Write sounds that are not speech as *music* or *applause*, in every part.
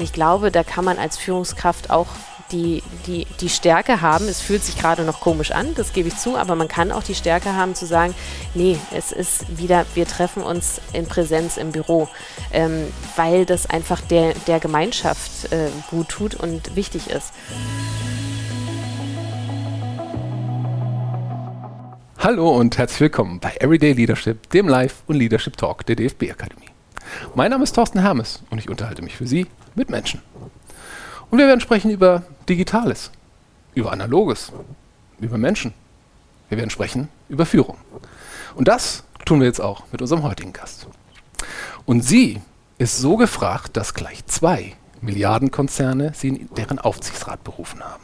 Und ich glaube, da kann man als Führungskraft auch die, die, die Stärke haben, es fühlt sich gerade noch komisch an, das gebe ich zu, aber man kann auch die Stärke haben zu sagen, nee, es ist wieder, wir treffen uns in Präsenz im Büro, ähm, weil das einfach der, der Gemeinschaft äh, gut tut und wichtig ist. Hallo und herzlich willkommen bei Everyday Leadership, dem Live- und Leadership Talk der DFB Akademie. Mein Name ist Thorsten Hermes und ich unterhalte mich für Sie mit Menschen. Und wir werden sprechen über Digitales, über Analoges, über Menschen. Wir werden sprechen über Führung. Und das tun wir jetzt auch mit unserem heutigen Gast. Und sie ist so gefragt, dass gleich zwei Milliardenkonzerne sie in deren Aufsichtsrat berufen haben.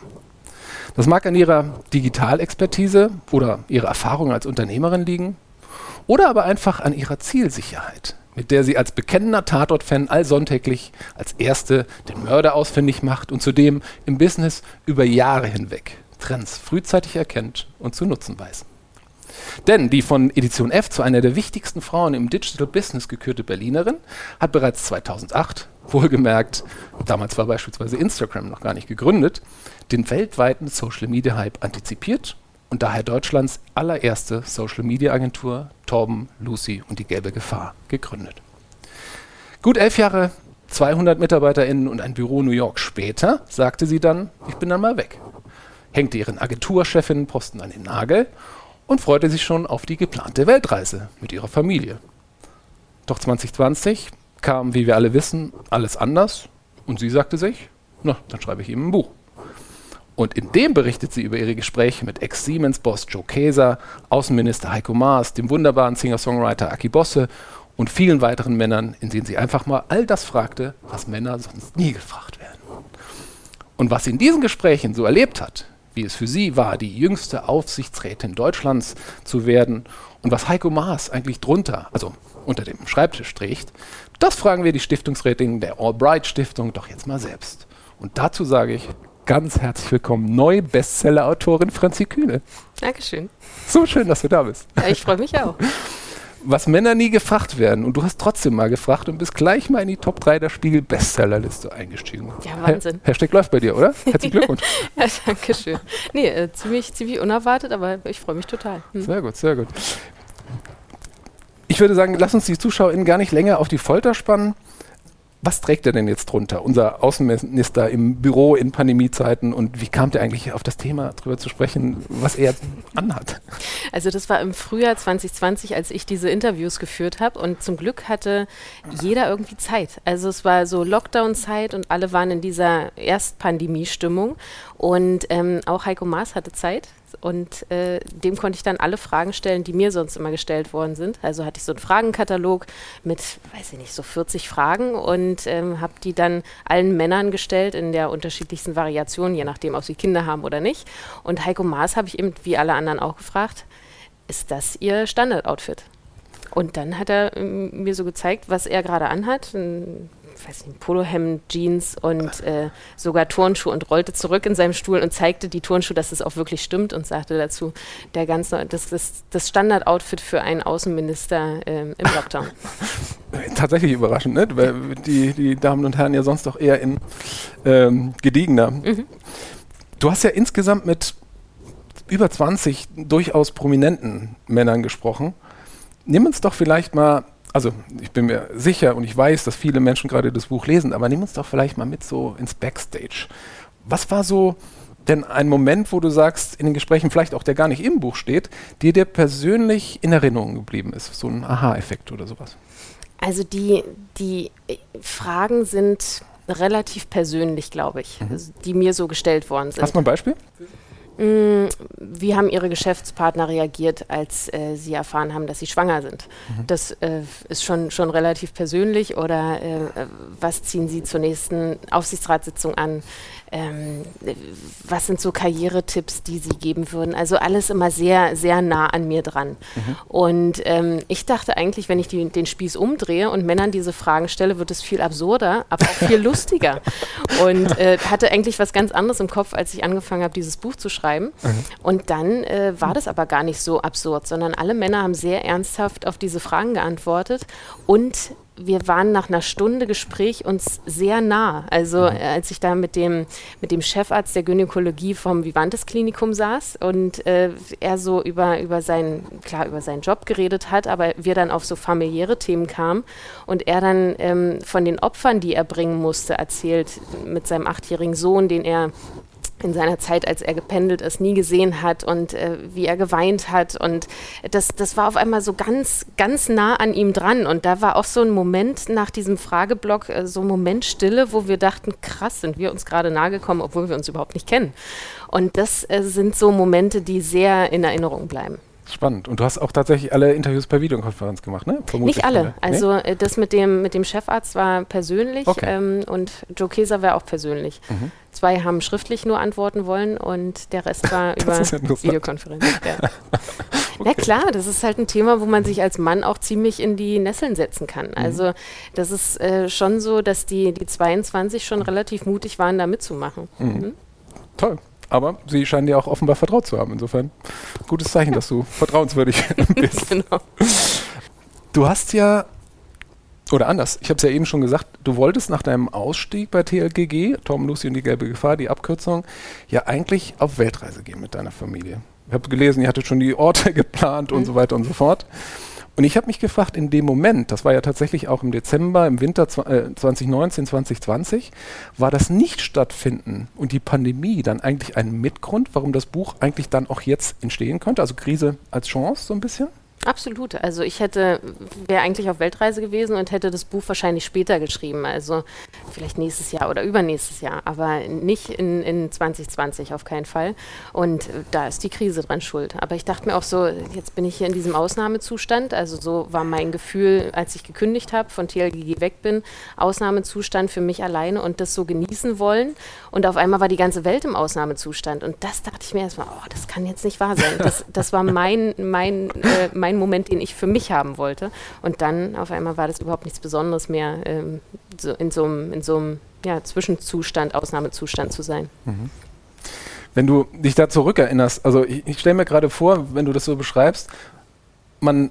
Das mag an ihrer Digitalexpertise oder ihrer Erfahrung als Unternehmerin liegen oder aber einfach an ihrer Zielsicherheit mit der sie als bekennender Tatort-Fan allsonntäglich als Erste den Mörder ausfindig macht und zudem im Business über Jahre hinweg Trends frühzeitig erkennt und zu nutzen weiß. Denn die von Edition F zu einer der wichtigsten Frauen im Digital Business gekürte Berlinerin hat bereits 2008, wohlgemerkt, damals war beispielsweise Instagram noch gar nicht gegründet, den weltweiten Social Media Hype antizipiert und daher Deutschlands allererste Social-Media-Agentur Torben, Lucy und die gelbe Gefahr gegründet. Gut elf Jahre, 200 MitarbeiterInnen und ein Büro New York später sagte sie dann, ich bin dann mal weg. Hängte ihren Agenturchefinnenposten an den Nagel und freute sich schon auf die geplante Weltreise mit ihrer Familie. Doch 2020 kam, wie wir alle wissen, alles anders und sie sagte sich, na, dann schreibe ich ihm ein Buch. Und in dem berichtet sie über ihre Gespräche mit Ex-Siemens-Boss Joe Keser, Außenminister Heiko Maas, dem wunderbaren Singer-Songwriter Aki Bosse und vielen weiteren Männern, in denen sie einfach mal all das fragte, was Männer sonst nie gefragt werden. Und was sie in diesen Gesprächen so erlebt hat, wie es für sie war, die jüngste Aufsichtsrätin Deutschlands zu werden und was Heiko Maas eigentlich drunter, also unter dem Schreibtisch trägt, das fragen wir die Stiftungsrätin der Albright Stiftung doch jetzt mal selbst. Und dazu sage ich ganz herzlich willkommen, neue Bestseller-Autorin Franzi Kühne. Dankeschön. So schön, dass du da bist. Ja, ich freue mich auch. *laughs* Was Männer nie gefragt werden und du hast trotzdem mal gefragt und bist gleich mal in die Top 3 der Spiegel Bestsellerliste eingestiegen. Ja, Wahnsinn. Ha Hashtag läuft bei dir, oder? *laughs* Herzlichen Glückwunsch. ja, danke schön. Nee, äh, ziemlich, ziemlich unerwartet, aber ich freue mich total. Hm. Sehr gut, sehr gut. Ich würde sagen, lass uns die ZuschauerInnen gar nicht länger auf die Folter spannen was trägt er denn jetzt drunter? Unser Außenminister im Büro in Pandemiezeiten und wie kam der eigentlich auf das Thema darüber zu sprechen, was er anhat? Also das war im Frühjahr 2020, als ich diese Interviews geführt habe und zum Glück hatte jeder irgendwie Zeit. Also es war so Lockdown-Zeit und alle waren in dieser Erstpandemie-Stimmung und ähm, auch Heiko Maas hatte Zeit und äh, dem konnte ich dann alle Fragen stellen, die mir sonst immer gestellt worden sind. Also hatte ich so einen Fragenkatalog mit, weiß ich nicht, so 40 Fragen und ähm, habe die dann allen Männern gestellt in der unterschiedlichsten Variation, je nachdem, ob sie Kinder haben oder nicht. Und Heiko Maas habe ich eben wie alle anderen auch gefragt, ist das Ihr Standardoutfit? Und dann hat er ähm, mir so gezeigt, was er gerade anhat. Ein weiß nicht, Polohemd, Jeans und äh, sogar Turnschuhe und rollte zurück in seinem Stuhl und zeigte die Turnschuhe, dass es auch wirklich stimmt und sagte dazu, der ganze, das ist das Standardoutfit für einen Außenminister ähm, im Lockdown. *laughs* Tatsächlich überraschend, ne? weil die, die Damen und Herren ja sonst doch eher in ähm, gediegener. Mhm. Du hast ja insgesamt mit über 20 durchaus prominenten Männern gesprochen. Nimm uns doch vielleicht mal also ich bin mir sicher und ich weiß, dass viele Menschen gerade das Buch lesen, aber nimm uns doch vielleicht mal mit so ins Backstage. Was war so denn ein Moment, wo du sagst, in den Gesprächen vielleicht auch, der gar nicht im Buch steht, dir der persönlich in Erinnerung geblieben ist? So ein Aha-Effekt oder sowas? Also die, die Fragen sind relativ persönlich, glaube ich, mhm. also die mir so gestellt worden sind. Hast du mal ein Beispiel? Mm, wie haben Ihre Geschäftspartner reagiert, als äh, Sie erfahren haben, dass Sie schwanger sind? Mhm. Das äh, ist schon, schon relativ persönlich. Oder äh, äh was ziehen Sie zur nächsten Aufsichtsratssitzung an? Ähm, was sind so Karrieretipps, die Sie geben würden? Also alles immer sehr, sehr nah an mir dran. Mhm. Und ähm, ich dachte eigentlich, wenn ich die, den Spieß umdrehe und Männern diese Fragen stelle, wird es viel absurder, aber auch viel *laughs* lustiger. Und äh, hatte eigentlich was ganz anderes im Kopf, als ich angefangen habe, dieses Buch zu schreiben. Mhm. Und dann äh, war das aber gar nicht so absurd, sondern alle Männer haben sehr ernsthaft auf diese Fragen geantwortet und wir waren nach einer Stunde Gespräch uns sehr nah. Also mhm. Äh, als ich da mit dem, mit dem Chefarzt der Gynäkologie vom Vivantes Klinikum saß und äh, er so über, über, seinen, klar, über seinen Job geredet hat, aber wir dann auf so familiäre Themen kamen und er dann ähm, von den Opfern, die er bringen musste, erzählt mit seinem achtjährigen Sohn, den er in seiner Zeit, als er gependelt ist, nie gesehen hat und äh, wie er geweint hat. Und das, das war auf einmal so ganz, ganz nah an ihm dran. Und da war auch so ein Moment nach diesem Frageblock, äh, so ein Moment Stille, wo wir dachten, krass, sind wir uns gerade nahe gekommen, obwohl wir uns überhaupt nicht kennen. Und das äh, sind so Momente, die sehr in Erinnerung bleiben. Spannend. Und du hast auch tatsächlich alle Interviews per Videokonferenz gemacht, ne? Vermutlich Nicht alle. Also nee? das mit dem, mit dem Chefarzt war persönlich okay. ähm, und Joe Keser war auch persönlich. Mhm. Zwei haben schriftlich nur antworten wollen und der Rest war *laughs* über Videokonferenz. Ja. *laughs* okay. Na klar, das ist halt ein Thema, wo man sich als Mann auch ziemlich in die Nesseln setzen kann. Mhm. Also das ist äh, schon so, dass die, die 22 schon relativ mutig waren, da mitzumachen. Mhm. Mhm. Toll. Aber sie scheinen dir auch offenbar vertraut zu haben. Insofern gutes Zeichen, dass du vertrauenswürdig *laughs* bist. Genau. Du hast ja, oder anders, ich habe es ja eben schon gesagt, du wolltest nach deinem Ausstieg bei TLGG, Tom, Lucy und die gelbe Gefahr, die Abkürzung, ja eigentlich auf Weltreise gehen mit deiner Familie. Ich habe gelesen, ihr hattet schon die Orte *laughs* geplant mhm. und so weiter und so fort. Und ich habe mich gefragt, in dem Moment, das war ja tatsächlich auch im Dezember, im Winter äh, 2019, 2020, war das Nicht-Stattfinden und die Pandemie dann eigentlich ein Mitgrund, warum das Buch eigentlich dann auch jetzt entstehen konnte? Also Krise als Chance so ein bisschen? Absolut. Also ich hätte, wäre eigentlich auf Weltreise gewesen und hätte das Buch wahrscheinlich später geschrieben. Also vielleicht nächstes Jahr oder übernächstes Jahr, aber nicht in, in 2020 auf keinen Fall. Und da ist die Krise dran schuld. Aber ich dachte mir auch so, jetzt bin ich hier in diesem Ausnahmezustand. Also so war mein Gefühl, als ich gekündigt habe, von TLGG weg bin, Ausnahmezustand für mich alleine und das so genießen wollen. Und auf einmal war die ganze Welt im Ausnahmezustand. Und das dachte ich mir erstmal, oh, das kann jetzt nicht wahr sein. Das, das war mein, mein, äh, mein einen Moment, den ich für mich haben wollte. Und dann auf einmal war das überhaupt nichts Besonderes mehr, ähm, so in so einem, ja, Zwischenzustand, Ausnahmezustand zu sein. Mhm. Wenn du dich da zurückerinnerst, also ich, ich stelle mir gerade vor, wenn du das so beschreibst, man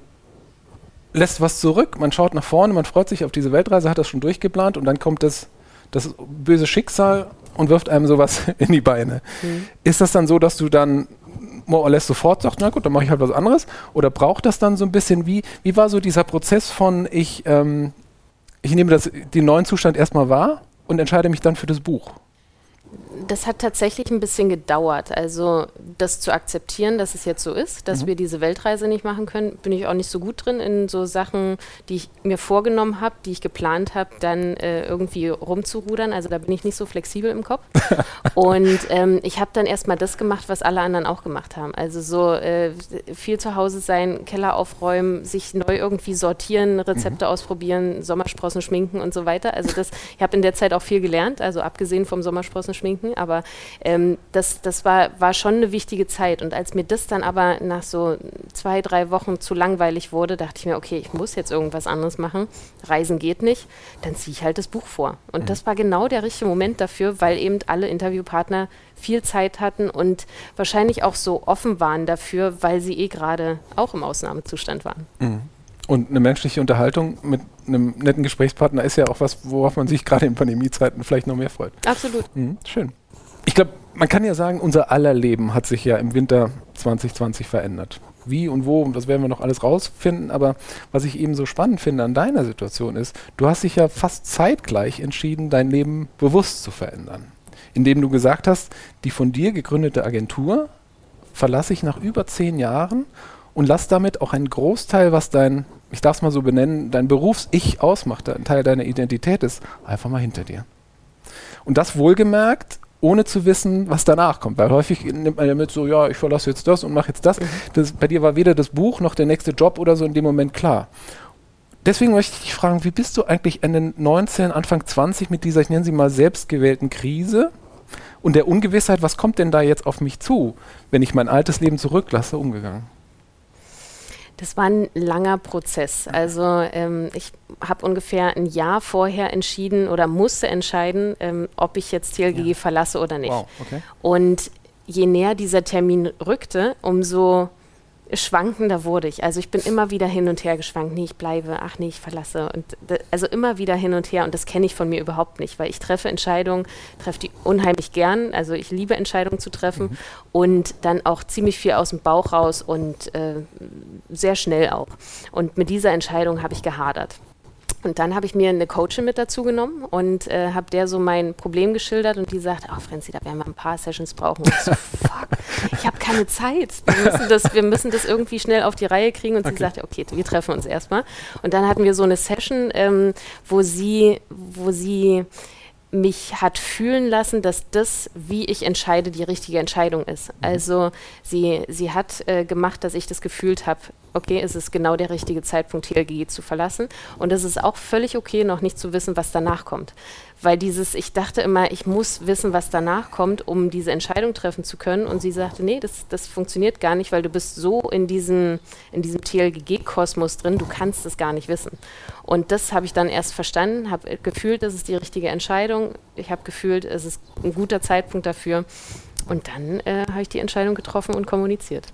lässt was zurück, man schaut nach vorne, man freut sich auf diese Weltreise, hat das schon durchgeplant und dann kommt das, das böse Schicksal und wirft einem sowas *laughs* in die Beine. Mhm. Ist das dann so, dass du dann more or less sofort sagt, na gut, dann mache ich halt was anderes? Oder braucht das dann so ein bisschen, wie, wie war so dieser Prozess von, ich, ähm, ich nehme das, den neuen Zustand erstmal wahr und entscheide mich dann für das Buch? Das hat tatsächlich ein bisschen gedauert. Also das zu akzeptieren, dass es jetzt so ist, dass mhm. wir diese Weltreise nicht machen können, bin ich auch nicht so gut drin in so Sachen, die ich mir vorgenommen habe, die ich geplant habe, dann äh, irgendwie rumzurudern. Also da bin ich nicht so flexibel im Kopf. *laughs* Und ähm, ich habe dann erstmal das gemacht, was alle anderen auch gemacht haben. Also so äh, viel zu Hause sein, Keller aufräumen, sich neu irgendwie sortieren, Rezepte mhm. ausprobieren, Sommersprossen schminken und so weiter. Also das, ich habe in der Zeit auch viel gelernt, also abgesehen vom Sommersprossen schminken aber ähm, das, das war, war schon eine wichtige Zeit. Und als mir das dann aber nach so zwei, drei Wochen zu langweilig wurde, dachte ich mir, okay, ich muss jetzt irgendwas anderes machen. Reisen geht nicht, dann ziehe ich halt das Buch vor. Und mhm. das war genau der richtige Moment dafür, weil eben alle Interviewpartner viel Zeit hatten und wahrscheinlich auch so offen waren dafür, weil sie eh gerade auch im Ausnahmezustand waren. Mhm. Und eine menschliche Unterhaltung mit einem netten Gesprächspartner ist ja auch was, worauf man sich gerade in Pandemiezeiten vielleicht noch mehr freut. Absolut. Mhm, schön. Ich glaube, man kann ja sagen, unser aller Leben hat sich ja im Winter 2020 verändert. Wie und wo, das werden wir noch alles rausfinden, aber was ich eben so spannend finde an deiner Situation ist, du hast dich ja fast zeitgleich entschieden, dein Leben bewusst zu verändern. Indem du gesagt hast, die von dir gegründete Agentur verlasse ich nach über zehn Jahren und lass damit auch einen Großteil, was dein, ich darf es mal so benennen, dein Berufs-Ich ausmacht, ein Teil deiner Identität ist, einfach mal hinter dir. Und das wohlgemerkt ohne zu wissen, was danach kommt. Weil häufig nimmt man ja mit so, ja, ich verlasse jetzt das und mache jetzt das. Mhm. das. Bei dir war weder das Buch noch der nächste Job oder so in dem Moment klar. Deswegen möchte ich dich fragen, wie bist du eigentlich Ende 19, Anfang 20 mit dieser, ich nenne sie mal, selbstgewählten Krise und der Ungewissheit, was kommt denn da jetzt auf mich zu, wenn ich mein altes Leben zurücklasse, umgegangen? Das war ein langer Prozess. Also ähm, ich habe ungefähr ein Jahr vorher entschieden oder musste entscheiden, ähm, ob ich jetzt TLGG ja. verlasse oder nicht. Wow, okay. Und je näher dieser Termin rückte, umso schwankender wurde ich. Also ich bin immer wieder hin und her geschwankt. Nee, ich bleibe, ach nee, ich verlasse. Und also immer wieder hin und her. Und das kenne ich von mir überhaupt nicht, weil ich treffe Entscheidungen, treffe die unheimlich gern. Also ich liebe Entscheidungen zu treffen mhm. und dann auch ziemlich viel aus dem Bauch raus und äh, sehr schnell auch. Und mit dieser Entscheidung habe ich gehadert. Und dann habe ich mir eine Coachin mit dazu genommen und äh, habe der so mein Problem geschildert und die sagt, oh Franzi, da werden wir ein paar Sessions brauchen. Und ich so, fuck, ich habe keine Zeit. Wir müssen, das, wir müssen das irgendwie schnell auf die Reihe kriegen. Und okay. sie sagte, okay, wir treffen uns erstmal. Und dann hatten wir so eine Session, ähm, wo sie, wo sie mich hat fühlen lassen, dass das, wie ich entscheide, die richtige Entscheidung ist. Mhm. Also sie, sie hat äh, gemacht, dass ich das gefühlt habe, okay, es ist genau der richtige Zeitpunkt, TLG zu verlassen. Und es ist auch völlig okay, noch nicht zu wissen, was danach kommt. Weil dieses, ich dachte immer, ich muss wissen, was danach kommt, um diese Entscheidung treffen zu können. Und sie sagte, nee, das, das funktioniert gar nicht, weil du bist so in diesem, in diesem TLGG-Kosmos drin, du kannst es gar nicht wissen. Und das habe ich dann erst verstanden, habe gefühlt, das ist die richtige Entscheidung. Ich habe gefühlt, es ist ein guter Zeitpunkt dafür. Und dann äh, habe ich die Entscheidung getroffen und kommuniziert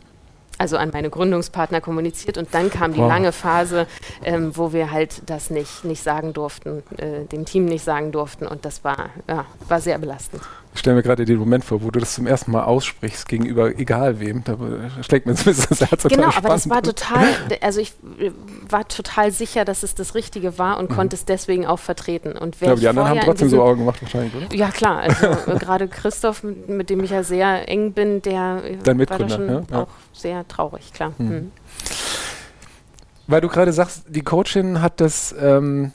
also an meine Gründungspartner kommuniziert und dann kam die wow. lange Phase, ähm, wo wir halt das nicht, nicht sagen durften, äh, dem Team nicht sagen durften und das war, ja, war sehr belastend. Ich stelle mir gerade den Moment vor, wo du das zum ersten Mal aussprichst gegenüber egal wem. Da schlägt mir bisschen das Herz Genau, aber das war total, *laughs* also ich war total sicher, dass es das Richtige war und mhm. konnte es deswegen auch vertreten. Und wer ja, aber die anderen haben trotzdem so Augen gemacht wahrscheinlich, oder? Ja klar, also *laughs* äh, gerade Christoph, mit, mit, dem ich ja sehr eng bin, der äh, Dein war da schon ja? auch sehr traurig, klar. Mhm. Mhm. Weil du gerade sagst, die Coachin hat das ähm,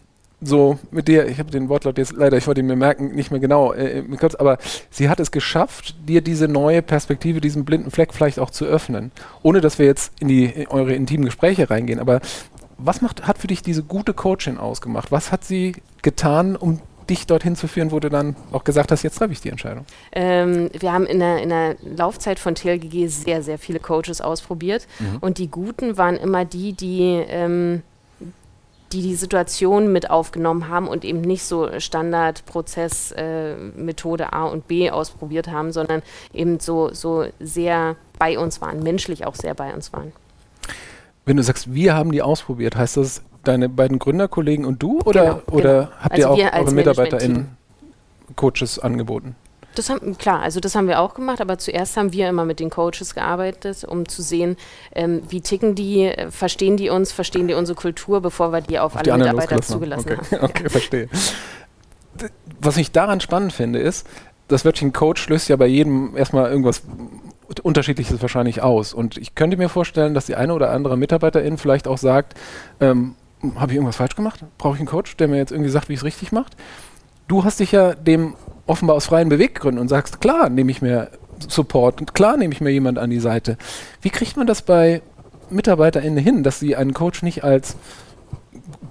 so mit dir, ich habe den Wortlaut jetzt leider, ich wollte ihn mir merken, nicht mehr genau, äh, aber sie hat es geschafft, dir diese neue Perspektive, diesen blinden Fleck vielleicht auch zu öffnen. Ohne dass wir jetzt in, die, in eure intimen Gespräche reingehen. Aber was macht, hat für dich diese gute Coachin ausgemacht? Was hat sie getan, um dich dorthin zu führen, wo du dann auch gesagt hast, jetzt treffe ich die Entscheidung? Ähm, wir haben in der, in der Laufzeit von TLGG sehr, sehr viele Coaches ausprobiert. Mhm. Und die guten waren immer die, die ähm, die die Situation mit aufgenommen haben und eben nicht so Standardprozess äh, Methode A und B ausprobiert haben, sondern eben so, so sehr bei uns waren, menschlich auch sehr bei uns waren. Wenn du sagst, wir haben die ausprobiert, heißt das deine beiden Gründerkollegen und du oder, genau, oder genau. habt also ihr auch eure MitarbeiterInnen Coaches angeboten? Das haben, klar, also das haben wir auch gemacht, aber zuerst haben wir immer mit den Coaches gearbeitet, um zu sehen, ähm, wie ticken die, äh, verstehen die uns, verstehen die unsere Kultur, bevor wir die auf, auf alle die Mitarbeiter zugelassen okay. haben. *laughs* Okay, ja. verstehe. Was ich daran spannend finde, ist, das Wörtchen Coach löst ja bei jedem erstmal irgendwas Unterschiedliches wahrscheinlich aus. Und ich könnte mir vorstellen, dass die eine oder andere Mitarbeiterin vielleicht auch sagt, ähm, habe ich irgendwas falsch gemacht? Brauche ich einen Coach, der mir jetzt irgendwie sagt, wie ich es richtig macht? Du hast dich ja dem offenbar aus freien Beweggründen und sagst, klar, nehme ich mir Support und klar nehme ich mir jemand an die Seite. Wie kriegt man das bei MitarbeiterInnen hin, dass sie einen Coach nicht als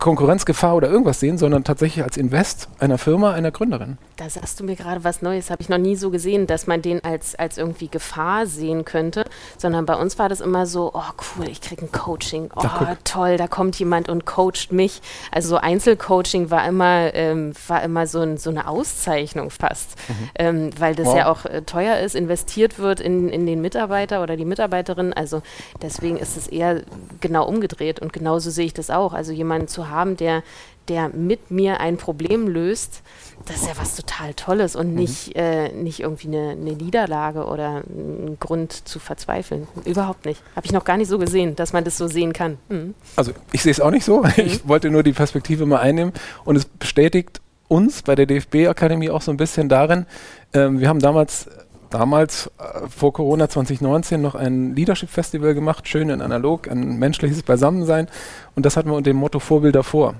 Konkurrenzgefahr oder irgendwas sehen, sondern tatsächlich als Invest einer Firma, einer Gründerin. Da sagst du mir gerade was Neues, habe ich noch nie so gesehen, dass man den als, als irgendwie Gefahr sehen könnte, sondern bei uns war das immer so, oh cool, ich kriege ein Coaching, oh da, toll, da kommt jemand und coacht mich. Also so Einzelcoaching war immer, ähm, war immer so, ein, so, eine Auszeichnung fast, mhm. ähm, weil das wow. ja auch äh, teuer ist, investiert wird in, in den Mitarbeiter oder die Mitarbeiterin, also deswegen ist es eher genau umgedreht und genauso sehe ich das auch, also jemanden zu haben, der, der mit mir ein Problem löst, das ist ja was total Tolles und mhm. nicht, äh, nicht irgendwie eine, eine, Niederlage oder ein Grund zu verzweifeln. Überhaupt nicht. Habe ich noch gar nicht so gesehen, dass man das so sehen kann. Mhm. Also ich sehe es auch nicht so. Mhm. Ich wollte nur die Perspektive mal einnehmen und es bestätigt uns bei der DFB-Akademie auch so ein bisschen darin, ähm, wir haben damals damals äh, vor Corona 2019 noch ein Leadership Festival gemacht, schön in analog, ein menschliches Beisammensein. Und das hatten wir unter dem Motto Vorbilder vor.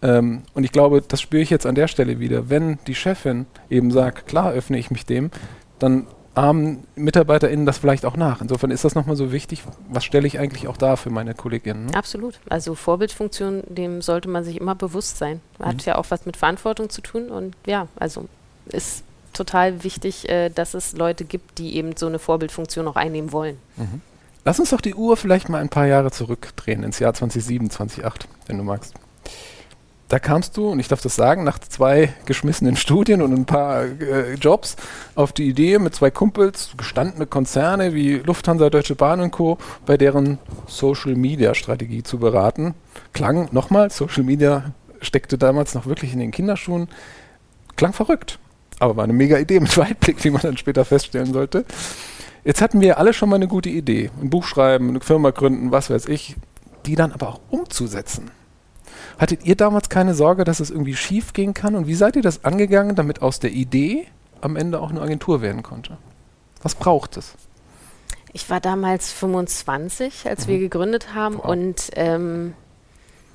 Ähm, und ich glaube, das spüre ich jetzt an der Stelle wieder. Wenn die Chefin eben sagt, klar öffne ich mich dem, dann ahmen MitarbeiterInnen das vielleicht auch nach. Insofern ist das nochmal so wichtig. Was stelle ich eigentlich auch da für meine Kolleginnen? Ne? Absolut. Also Vorbildfunktion, dem sollte man sich immer bewusst sein. Hat mhm. ja auch was mit Verantwortung zu tun und ja, also ist total wichtig, äh, dass es Leute gibt, die eben so eine Vorbildfunktion auch einnehmen wollen. Mhm. Lass uns doch die Uhr vielleicht mal ein paar Jahre zurückdrehen, ins Jahr 2007, 2008, wenn du magst. da kamst du, und ich darf das sagen, nach zwei geschmissenen Studien und ein paar äh, Jobs auf die Idee, mit zwei Kumpels, gestandene Konzerne wie Lufthansa, Deutsche Bahn und Co., bei deren Social-Media-Strategie zu beraten. Klang, nochmal, Social Media steckte damals noch wirklich in den Kinderschuhen. Klang verrückt, aber war eine mega Idee mit Weitblick, wie man dann später feststellen sollte. Jetzt hatten wir alle schon mal eine gute Idee. Ein Buch schreiben, eine Firma gründen, was weiß ich, die dann aber auch umzusetzen Hattet ihr damals keine Sorge, dass es irgendwie schief gehen kann? Und wie seid ihr das angegangen, damit aus der Idee am Ende auch eine Agentur werden konnte? Was braucht es? Ich war damals 25, als mhm. wir gegründet haben wow. und ähm,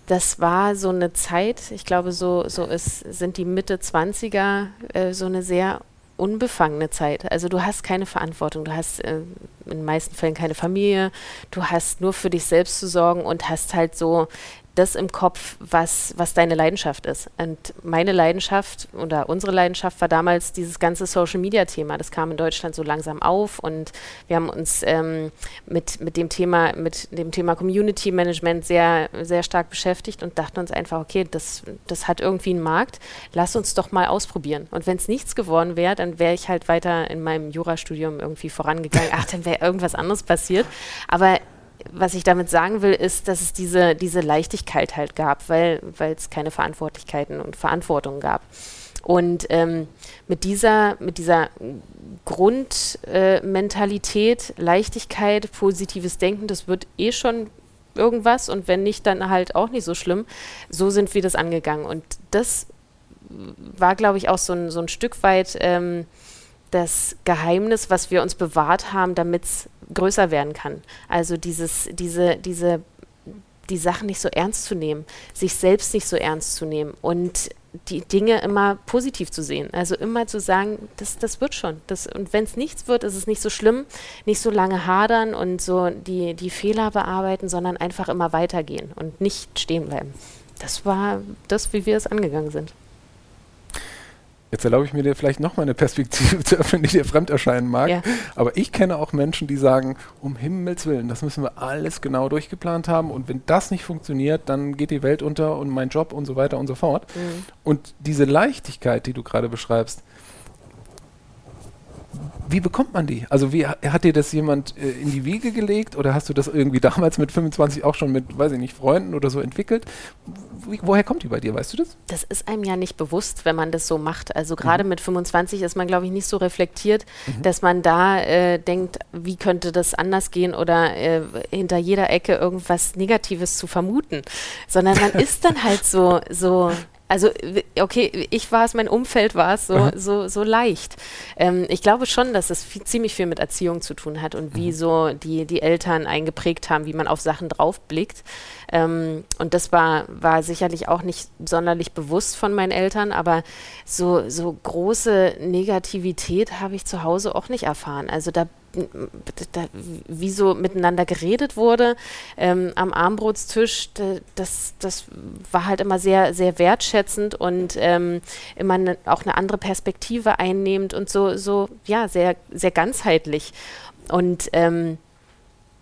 das war so eine Zeit, ich glaube, so, so ist, sind die Mitte 20er äh, so eine sehr unbefangene Zeit. Also du hast keine Verantwortung, du hast äh, in den meisten Fällen keine Familie, du hast nur für dich selbst zu sorgen und hast halt so das im Kopf, was, was deine Leidenschaft ist. Und meine Leidenschaft oder unsere Leidenschaft war damals dieses ganze Social-Media-Thema. Das kam in Deutschland so langsam auf und wir haben uns ähm, mit, mit dem Thema, Thema Community Management sehr, sehr stark beschäftigt und dachten uns einfach, okay, das, das hat irgendwie einen Markt, lass uns doch mal ausprobieren. Und wenn es nichts geworden wäre, dann wäre ich halt weiter in meinem Jurastudium irgendwie vorangegangen. Ach, dann wäre irgendwas anderes passiert. Aber was ich damit sagen will, ist, dass es diese, diese Leichtigkeit halt gab, weil es keine Verantwortlichkeiten und Verantwortung gab. Und ähm, mit dieser, mit dieser Grundmentalität, äh, Leichtigkeit, positives Denken, das wird eh schon irgendwas und wenn nicht, dann halt auch nicht so schlimm. So sind wir das angegangen. Und das war, glaube ich, auch so ein, so ein Stück weit ähm, das Geheimnis, was wir uns bewahrt haben, damit es größer werden kann. Also dieses, diese, diese, die Sachen nicht so ernst zu nehmen, sich selbst nicht so ernst zu nehmen und die Dinge immer positiv zu sehen. Also immer zu sagen, das, das wird schon. Das, und wenn es nichts wird, ist es nicht so schlimm, nicht so lange hadern und so die, die Fehler bearbeiten, sondern einfach immer weitergehen und nicht stehen bleiben. Das war das, wie wir es angegangen sind. Jetzt erlaube ich mir dir vielleicht noch mal eine Perspektive *laughs* zu öffnen, die dir fremd erscheinen mag. Ja. Aber ich kenne auch Menschen, die sagen, um Himmels Willen, das müssen wir alles genau durchgeplant haben. Und wenn das nicht funktioniert, dann geht die Welt unter und mein Job und so weiter und so fort. Mhm. Und diese Leichtigkeit, die du gerade beschreibst, wie bekommt man die? Also wie hat dir das jemand äh, in die Wiege gelegt oder hast du das irgendwie damals mit 25 auch schon mit, weiß ich nicht, Freunden oder so entwickelt? Wie, woher kommt die bei dir, weißt du das? Das ist einem ja nicht bewusst, wenn man das so macht. Also gerade mhm. mit 25 ist man, glaube ich, nicht so reflektiert, mhm. dass man da äh, denkt, wie könnte das anders gehen oder äh, hinter jeder Ecke irgendwas Negatives zu vermuten, sondern man *laughs* ist dann halt so, so also okay, ich war es, mein Umfeld war es so, so, so leicht. Ähm, ich glaube schon, dass es viel, ziemlich viel mit Erziehung zu tun hat und wie mhm. so die, die Eltern eingeprägt haben, wie man auf Sachen draufblickt. Ähm, und das war, war sicherlich auch nicht sonderlich bewusst von meinen Eltern, aber so, so große Negativität habe ich zu Hause auch nicht erfahren. Also da da, wie so miteinander geredet wurde ähm, am Armbrotstisch, das, das war halt immer sehr, sehr wertschätzend und ähm, immer ne, auch eine andere Perspektive einnehmend und so, so ja, sehr, sehr ganzheitlich. Und ähm,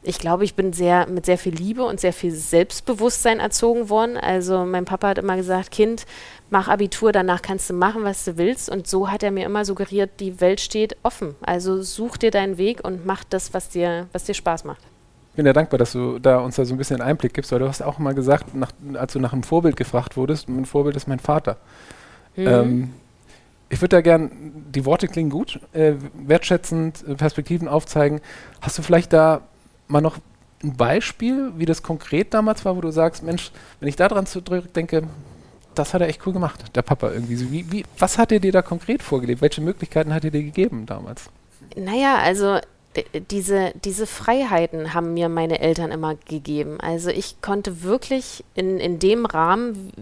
ich glaube, ich bin sehr mit sehr viel Liebe und sehr viel Selbstbewusstsein erzogen worden. Also mein Papa hat immer gesagt, Kind, mach Abitur, danach kannst du machen, was du willst. Und so hat er mir immer suggeriert, die Welt steht offen. Also such dir deinen Weg und mach das, was dir, was dir Spaß macht. Ich bin ja dankbar, dass du da uns da so ein bisschen Einblick gibst, weil du hast auch mal gesagt, nach, als du nach einem Vorbild gefragt wurdest, mein Vorbild ist mein Vater. Mhm. Ähm, ich würde da gern, die Worte klingen gut, äh, wertschätzend, äh, Perspektiven aufzeigen. Hast du vielleicht da mal noch ein Beispiel, wie das konkret damals war, wo du sagst, Mensch, wenn ich daran zurückdenke, das hat er echt cool gemacht, der Papa irgendwie. Wie, wie, was hat er dir da konkret vorgelebt? Welche Möglichkeiten hat er dir gegeben damals? Naja, also diese, diese Freiheiten haben mir meine Eltern immer gegeben. Also ich konnte wirklich in, in dem Rahmen,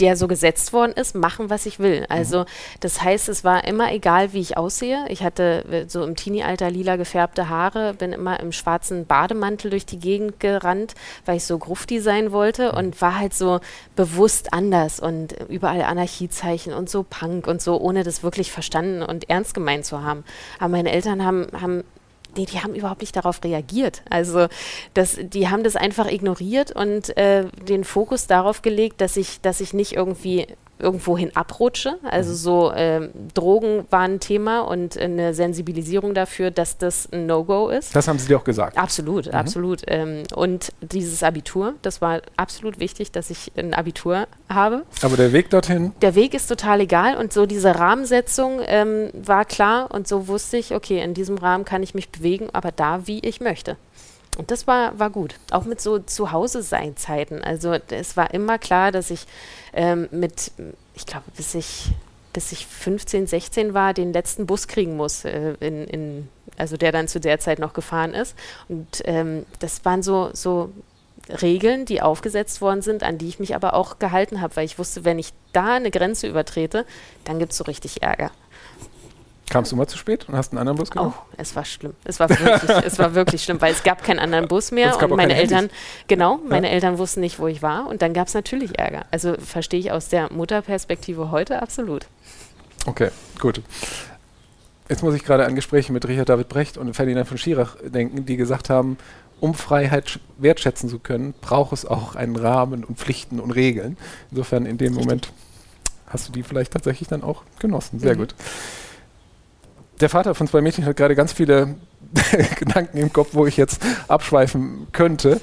der so gesetzt worden ist, machen, was ich will. Also mhm. das heißt, es war immer egal, wie ich aussehe. Ich hatte äh, so im Teenie-Alter lila gefärbte Haare, bin immer im schwarzen Bademantel durch die Gegend gerannt, weil ich so Grufti sein wollte mhm. und war halt so bewusst anders und überall Anarchiezeichen und so Punk und so, ohne das wirklich verstanden und ernst gemeint zu haben. Aber meine Eltern haben, haben nee, die haben überhaupt nicht darauf reagiert. Also das, die haben das einfach ignoriert und äh, den Fokus darauf gelegt, dass ich, dass ich nicht irgendwie irgendwohin abrutsche. Also mhm. so ähm, Drogen waren ein Thema und eine Sensibilisierung dafür, dass das ein No-Go ist. Das haben Sie dir auch gesagt. Absolut, mhm. absolut. Ähm, und dieses Abitur, das war absolut wichtig, dass ich ein Abitur habe. Aber der Weg dorthin? Der Weg ist total egal und so diese Rahmensetzung ähm, war klar und so wusste ich, okay, in diesem Rahmen kann ich mich bewegen, aber da, wie ich möchte. Und das war, war gut. Auch mit so Zuhause-Sein-Zeiten. Also es war immer klar, dass ich ähm, mit, ich glaube, bis ich, bis ich 15, 16 war, den letzten Bus kriegen muss, äh, in, in, also der dann zu der Zeit noch gefahren ist. Und ähm, das waren so, so Regeln, die aufgesetzt worden sind, an die ich mich aber auch gehalten habe, weil ich wusste, wenn ich da eine Grenze übertrete, dann gibt es so richtig Ärger. Kamst du mal zu spät und hast einen anderen Bus genommen? Oh, es war schlimm. Es war wirklich, *laughs* es war wirklich schlimm, weil es gab keinen anderen Bus mehr und, und meine Eltern, Handys. genau, meine ja. Eltern wussten nicht, wo ich war und dann gab es natürlich Ärger. Also verstehe ich aus der Mutterperspektive heute absolut. Okay, gut. Jetzt muss ich gerade an Gespräche mit Richard David Brecht und Ferdinand von Schirach denken, die gesagt haben, um Freiheit wertschätzen zu können, braucht es auch einen Rahmen und Pflichten und Regeln. Insofern in dem. Moment hast du die vielleicht tatsächlich dann auch genossen. Sehr mhm. gut der Vater von zwei Mädchen hat gerade ganz viele *laughs* Gedanken im Kopf, wo ich jetzt abschweifen könnte.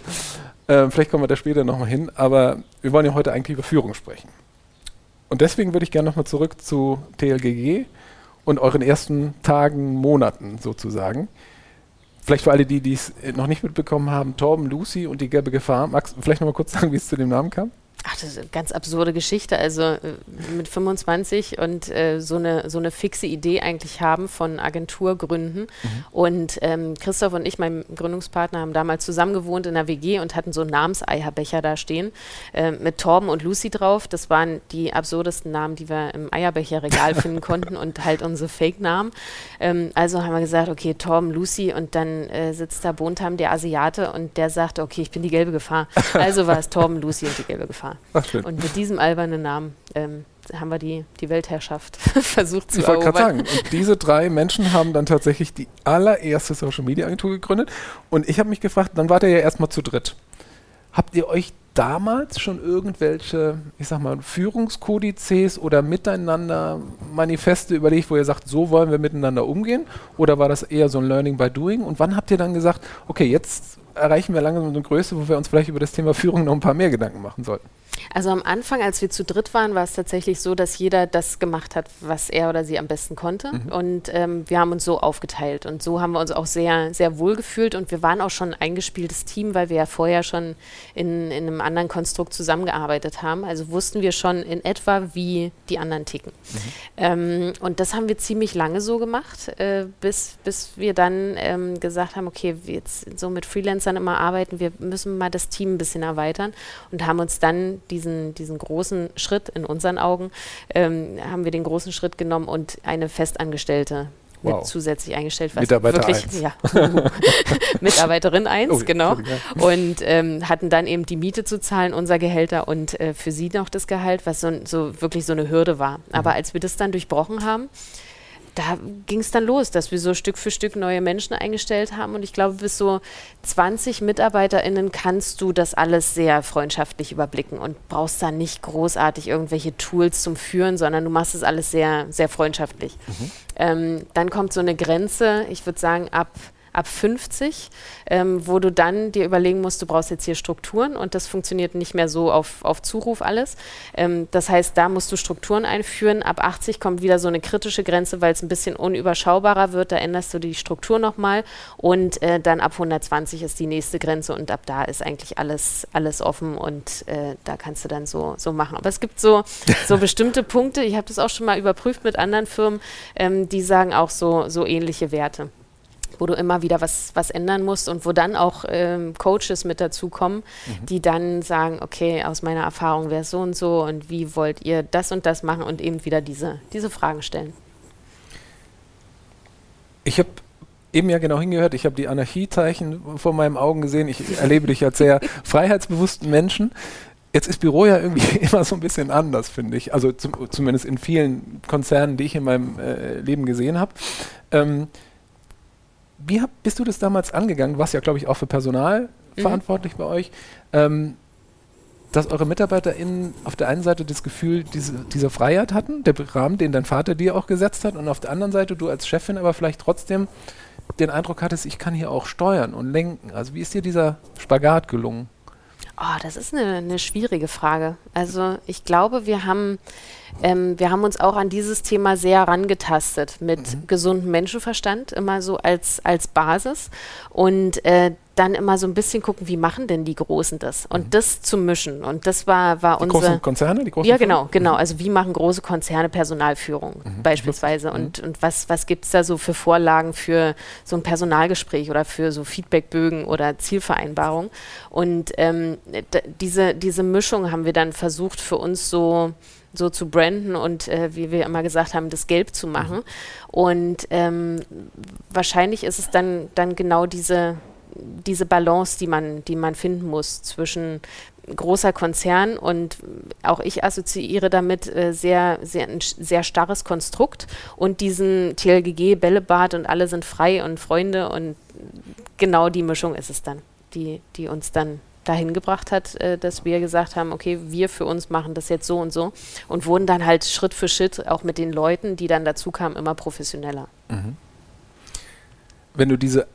Ähm, vielleicht kommen wir da später nochmal hin, aber wir wollen ja heute eigentlich über Führung sprechen. Und deswegen würde ich gerne nochmal zurück zu TLGG und euren ersten Tagen, Monaten sozusagen. Vielleicht für alle, die dies noch nicht mitbekommen haben, Torben, Lucy und die gelbe Gefahr. Magst du vielleicht nochmal kurz sagen, wie es zu dem Namen kam? Ach, das ist eine ganz absurde Geschichte. Also äh, mit 25 und äh, so, eine, so eine fixe Idee eigentlich haben von Agenturgründen. Mhm. Und ähm, Christoph und ich, mein Gründungspartner, haben damals zusammen gewohnt in der WG und hatten so einen Namenseierbecher da stehen äh, mit Torben und Lucy drauf. Das waren die absurdesten Namen, die wir im Eierbecherregal *laughs* finden konnten und halt unsere Fake-Namen. Ähm, also haben wir gesagt, okay, Torben, Lucy und dann äh, sitzt da Bontam, der Asiate und der sagt, okay, ich bin die gelbe Gefahr. *laughs* Also war es Torben, Lucy und die gelbe Gefahr. Ach, schön. Und mit diesem albernen Namen ähm, haben wir die, die Weltherrschaft *laughs* versucht zu ich erobern. Ich wollte gerade sagen, und diese drei Menschen haben dann tatsächlich die allererste Social Media Agentur gegründet. Und ich habe mich gefragt, dann wart ihr ja erstmal zu dritt. Habt ihr euch damals schon irgendwelche, ich sag mal, Führungskodizes oder miteinander Manifeste überlegt, wo ihr sagt, so wollen wir miteinander umgehen? Oder war das eher so ein Learning by Doing? Und wann habt ihr dann gesagt, okay, jetzt erreichen wir langsam eine Größe, wo wir uns vielleicht über das Thema Führung noch ein paar mehr Gedanken machen sollten? Also am Anfang, als wir zu dritt waren, war es tatsächlich so, dass jeder das gemacht hat, was er oder sie am besten konnte. Mhm. Und ähm, wir haben uns so aufgeteilt. Und so haben wir uns auch sehr, sehr wohl gefühlt. Und wir waren auch schon ein eingespieltes Team, weil wir ja vorher schon in, in einem anderen Konstrukt zusammengearbeitet haben. Also wussten wir schon in etwa, wie die anderen ticken. Mhm. Ähm, und das haben wir ziemlich lange so gemacht, äh, bis, bis wir dann ähm, gesagt haben, okay, jetzt so mit Freelancern immer arbeiten, wir müssen mal das Team ein bisschen erweitern und haben uns dann diesen, diesen großen Schritt in unseren Augen, ähm, haben wir den großen Schritt genommen und eine Festangestellte wow. zusätzlich eingestellt. Was Mitarbeiter wirklich, 1. Ja, *laughs* Mitarbeiterin 1, oh, genau. Und ähm, hatten dann eben die Miete zu zahlen, unser Gehälter und äh, für sie noch das Gehalt, was so, so wirklich so eine Hürde war. Mhm. Aber als wir das dann durchbrochen haben, da ging es dann los, dass wir so Stück für Stück neue Menschen eingestellt haben. Und ich glaube, bis so 20 MitarbeiterInnen kannst du das alles sehr freundschaftlich überblicken und brauchst dann nicht großartig irgendwelche Tools zum Führen, sondern du machst es alles sehr, sehr freundschaftlich. Mhm. Ähm, dann kommt so eine Grenze, ich würde sagen, ab ab 50, ähm, wo du dann dir überlegen musst, du brauchst jetzt hier Strukturen und das funktioniert nicht mehr so auf, auf Zuruf alles. Ähm, das heißt, da musst du Strukturen einführen. Ab 80 kommt wieder so eine kritische Grenze, weil es ein bisschen unüberschaubarer wird. Da änderst du die Struktur nochmal und äh, dann ab 120 ist die nächste Grenze und ab da ist eigentlich alles, alles offen und äh, da kannst du dann so, so machen. Aber es gibt so, so *laughs* bestimmte Punkte, ich habe das auch schon mal überprüft mit anderen Firmen, ähm, die sagen auch so, so ähnliche Werte wo du immer wieder was, was ändern musst und wo dann auch ähm, Coaches mit dazukommen, mhm. die dann sagen, okay, aus meiner Erfahrung wäre es so und so und wie wollt ihr das und das machen und eben wieder diese, diese Fragen stellen. Ich habe eben ja genau hingehört, ich habe die Anarchiezeichen vor meinen Augen gesehen, ich erlebe dich als sehr *laughs* freiheitsbewussten Menschen. Jetzt ist Büro ja irgendwie *laughs* immer so ein bisschen anders, finde ich. Also zum, zumindest in vielen Konzernen, die ich in meinem äh, Leben gesehen habe. Ähm, wie hab, bist du das damals angegangen? Du warst ja, glaube ich, auch für Personal mhm. verantwortlich bei euch. Ähm, dass eure MitarbeiterInnen auf der einen Seite das Gefühl diese, dieser Freiheit hatten, der Rahmen, den dein Vater dir auch gesetzt hat, und auf der anderen Seite du als Chefin aber vielleicht trotzdem den Eindruck hattest, ich kann hier auch steuern und lenken. Also wie ist dir dieser Spagat gelungen? Oh, das ist eine, eine schwierige Frage. Also ich glaube, wir haben, ähm, wir haben uns auch an dieses Thema sehr herangetastet mit mhm. gesundem Menschenverstand, immer so als, als Basis. Und äh, dann immer so ein bisschen gucken, wie machen denn die Großen das? Und mhm. das zu mischen. Und das war, war die unsere. Großen Konzerne, die großen Ja, genau, genau. Mhm. Also wie machen große Konzerne Personalführung mhm. beispielsweise? Und, mhm. und was, was gibt es da so für Vorlagen für so ein Personalgespräch oder für so Feedbackbögen oder Zielvereinbarungen? Und ähm, diese, diese Mischung haben wir dann versucht für uns so so zu branden und äh, wie wir immer gesagt haben, das Gelb zu machen. Mhm. Und ähm, wahrscheinlich ist es dann, dann genau diese, diese Balance, die man, die man finden muss zwischen großer Konzern und auch ich assoziiere damit äh, sehr, sehr, ein sehr starres Konstrukt und diesen TLGG, Bällebad und alle sind frei und Freunde und genau die Mischung ist es dann, die, die uns dann dahin gebracht hat, äh, dass wir gesagt haben, okay, wir für uns machen das jetzt so und so und wurden dann halt Schritt für Schritt auch mit den Leuten, die dann dazu kamen, immer professioneller. Mhm. Wenn du diese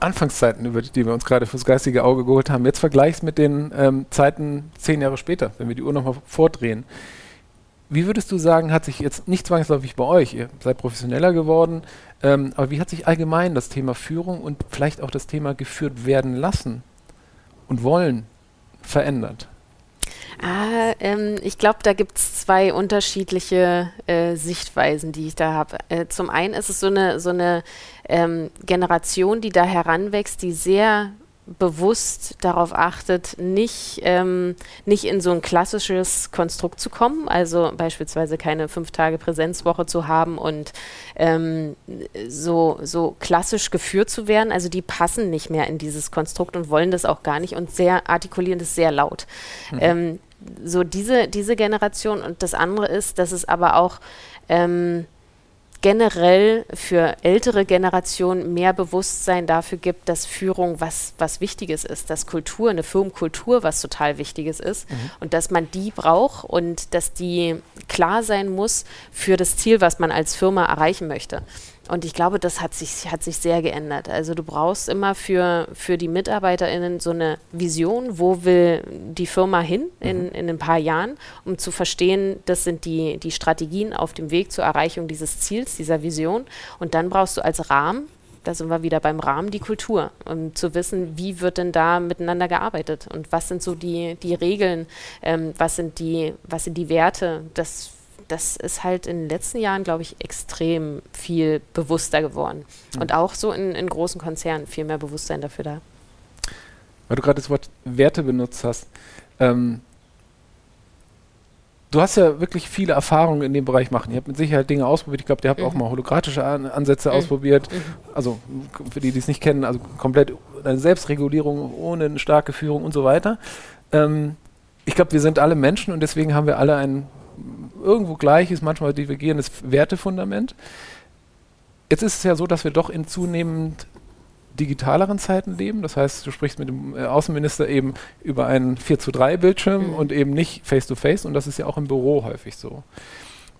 Anfangszeiten, über die wir uns gerade fürs geistige Auge geholt haben, jetzt vergleichst mit den ähm, Zeiten zehn Jahre später, wenn wir die Uhr nochmal vordrehen. Wie würdest du sagen, hat sich jetzt nicht zwangsläufig bei euch, ihr seid professioneller geworden, ähm, aber wie hat sich allgemein das Thema Führung und vielleicht auch das Thema geführt werden lassen und wollen verändert? Ah, ähm, ich glaube, da gibt es zwei unterschiedliche äh, Sichtweisen, die ich da habe. Äh, zum einen ist es so eine, so eine ähm, Generation, die da heranwächst, die sehr bewusst darauf achtet, nicht, ähm, nicht in so ein klassisches Konstrukt zu kommen, also beispielsweise keine fünf Tage Präsenzwoche zu haben und ähm, so, so klassisch geführt zu werden. Also die passen nicht mehr in dieses Konstrukt und wollen das auch gar nicht und sehr artikulieren das sehr laut. Mhm. Ähm, so diese, diese Generation und das andere ist, dass es aber auch ähm, generell für ältere Generationen mehr Bewusstsein dafür gibt, dass Führung was, was Wichtiges ist, dass Kultur, eine Firmenkultur was total Wichtiges ist mhm. und dass man die braucht und dass die klar sein muss für das Ziel, was man als Firma erreichen möchte. Und ich glaube, das hat sich, hat sich sehr geändert. Also du brauchst immer für, für die MitarbeiterInnen so eine Vision, wo will die Firma hin in, mhm. in ein paar Jahren, um zu verstehen, das sind die, die Strategien auf dem Weg zur Erreichung dieses Ziels, dieser Vision. Und dann brauchst du als Rahmen, da sind wir wieder beim Rahmen, die Kultur, um zu wissen, wie wird denn da miteinander gearbeitet und was sind so die, die Regeln, ähm, was, sind die, was sind die Werte, das das ist halt in den letzten Jahren, glaube ich, extrem viel bewusster geworden. Mhm. Und auch so in, in großen Konzernen viel mehr Bewusstsein dafür da. Weil du gerade das Wort Werte benutzt hast. Ähm, du hast ja wirklich viele Erfahrungen in dem Bereich machen. Ihr habt mit Sicherheit Dinge ausprobiert. Ich glaube, ihr habt mhm. auch mal holographische An Ansätze mhm. ausprobiert. Mhm. Also für die, die es nicht kennen, also komplett eine Selbstregulierung ohne eine starke Führung und so weiter. Ähm, ich glaube, wir sind alle Menschen und deswegen haben wir alle ein irgendwo gleiches, manchmal divergierendes Wertefundament. Jetzt ist es ja so, dass wir doch in zunehmend digitaleren Zeiten leben. Das heißt, du sprichst mit dem äh, Außenminister eben über einen 4 zu 3 Bildschirm mhm. und eben nicht face to face und das ist ja auch im Büro häufig so.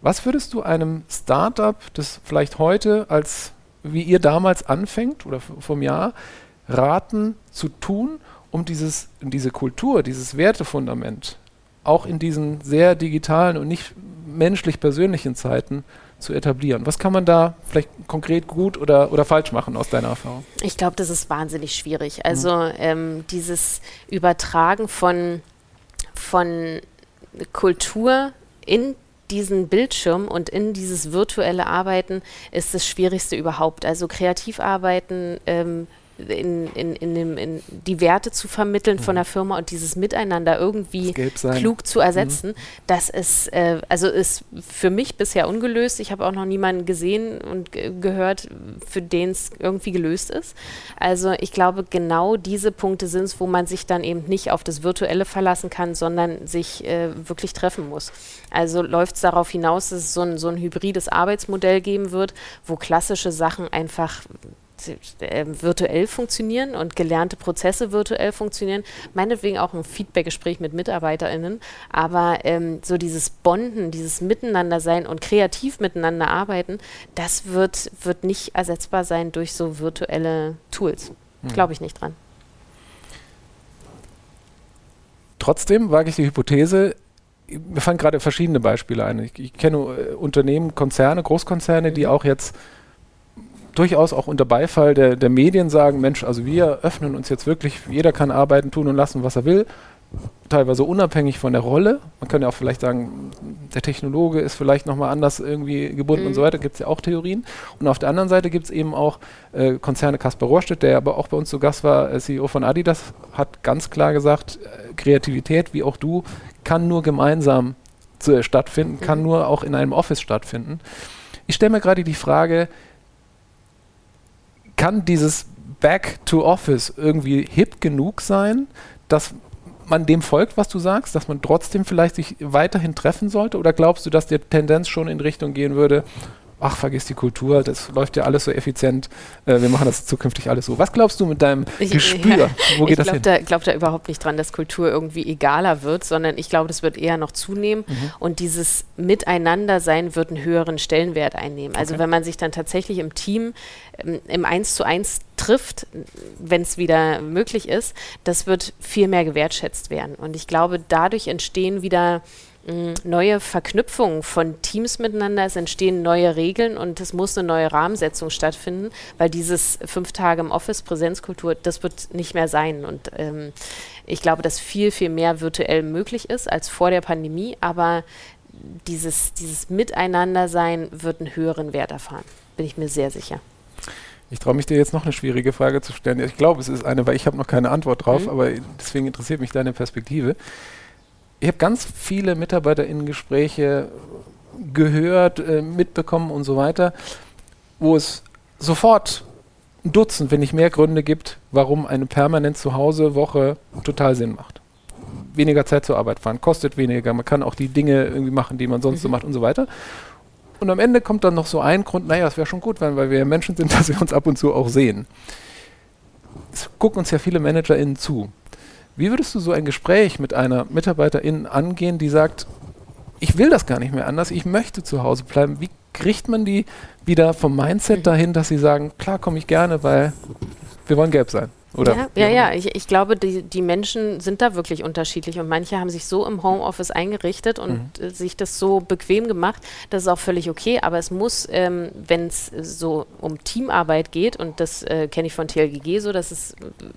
Was würdest du einem Startup, das vielleicht heute als wie ihr damals anfängt oder vom Jahr, raten zu tun, um dieses, diese Kultur, dieses Wertefundament auch in diesen sehr digitalen und nicht menschlich persönlichen Zeiten zu etablieren. Was kann man da vielleicht konkret gut oder, oder falsch machen aus deiner Erfahrung? Ich glaube, das ist wahnsinnig schwierig. Also mhm. ähm, dieses Übertragen von, von Kultur in diesen Bildschirm und in dieses virtuelle Arbeiten ist das Schwierigste überhaupt. Also kreativ arbeiten, ähm, in, in, in, dem, in die Werte zu vermitteln mhm. von der Firma und dieses Miteinander irgendwie klug zu ersetzen, mhm. das ist, äh, also ist für mich bisher ungelöst. Ich habe auch noch niemanden gesehen und gehört, für den es irgendwie gelöst ist. Also ich glaube, genau diese Punkte sind es, wo man sich dann eben nicht auf das Virtuelle verlassen kann, sondern sich äh, wirklich treffen muss. Also läuft es darauf hinaus, dass es so ein, so ein hybrides Arbeitsmodell geben wird, wo klassische Sachen einfach äh, virtuell funktionieren und gelernte Prozesse virtuell funktionieren. Meinetwegen auch ein Feedbackgespräch mit MitarbeiterInnen. Aber ähm, so dieses Bonden, dieses Miteinander sein und kreativ miteinander arbeiten, das wird, wird nicht ersetzbar sein durch so virtuelle Tools. Hm. Glaube ich nicht dran. Trotzdem wage ich die Hypothese, mir fallen gerade verschiedene Beispiele ein. Ich, ich kenne äh, Unternehmen, Konzerne, Großkonzerne, die mhm. auch jetzt durchaus auch unter Beifall der, der Medien sagen, Mensch, also wir öffnen uns jetzt wirklich, jeder kann arbeiten, tun und lassen, was er will, teilweise unabhängig von der Rolle. Man kann ja auch vielleicht sagen, der Technologe ist vielleicht nochmal anders irgendwie gebunden mhm. und so weiter, gibt es ja auch Theorien. Und auf der anderen Seite gibt es eben auch äh, Konzerne, Kaspar Rohrstedt, der aber auch bei uns zu Gast war, äh, CEO von Adidas, hat ganz klar gesagt, äh, Kreativität, wie auch du, kann nur gemeinsam zu, stattfinden, mhm. kann nur auch in einem Office stattfinden. Ich stelle mir gerade die Frage, kann dieses Back to Office irgendwie hip genug sein, dass man dem folgt, was du sagst, dass man trotzdem vielleicht sich weiterhin treffen sollte? Oder glaubst du, dass die Tendenz schon in Richtung gehen würde, ach, vergiss die Kultur, das läuft ja alles so effizient, äh, wir machen das zukünftig alles so. Was glaubst du mit deinem ich, Gespür? Ja, *laughs* Wo geht ich das hin? Ich glaube da überhaupt nicht dran, dass Kultur irgendwie egaler wird, sondern ich glaube, das wird eher noch zunehmen mhm. und dieses Miteinandersein wird einen höheren Stellenwert einnehmen. Also okay. wenn man sich dann tatsächlich im Team ähm, im Eins zu eins trifft, wenn es wieder möglich ist, das wird viel mehr gewertschätzt werden. Und ich glaube, dadurch entstehen wieder neue Verknüpfungen von Teams miteinander, es entstehen neue Regeln und es muss eine neue Rahmensetzung stattfinden, weil dieses fünf Tage im Office Präsenzkultur, das wird nicht mehr sein. Und ähm, ich glaube, dass viel, viel mehr virtuell möglich ist als vor der Pandemie, aber dieses, dieses Miteinandersein wird einen höheren Wert erfahren, bin ich mir sehr sicher. Ich traue mich dir jetzt noch eine schwierige Frage zu stellen. Ich glaube, es ist eine, weil ich habe noch keine Antwort drauf, mhm. aber deswegen interessiert mich deine Perspektive ich habe ganz viele MitarbeiterInnen-Gespräche gehört, äh, mitbekommen und so weiter, wo es sofort ein Dutzend, wenn nicht mehr Gründe gibt, warum eine permanent Zuhause-Woche total Sinn macht. Weniger Zeit zur Arbeit fahren, kostet weniger, man kann auch die Dinge irgendwie machen, die man sonst mhm. so macht und so weiter. Und am Ende kommt dann noch so ein Grund, naja, es wäre schon gut, weil, weil wir Menschen sind, *laughs* dass wir uns ab und zu auch sehen. Es gucken uns ja viele ManagerInnen zu. Wie würdest du so ein Gespräch mit einer Mitarbeiterin angehen, die sagt, ich will das gar nicht mehr anders, ich möchte zu Hause bleiben? Wie kriegt man die wieder vom Mindset mhm. dahin, dass sie sagen, klar komme ich gerne, weil wir wollen gelb sein? Oder ja, ja, ja. Ich, ich, glaube, die, die Menschen sind da wirklich unterschiedlich und manche haben sich so im Homeoffice eingerichtet und mhm. Äh, sich das so bequem gemacht, das ist auch völlig okay, aber es muss, ähm, wenn es so um Teamarbeit geht und das äh, kenne ich von TLGG so, dass es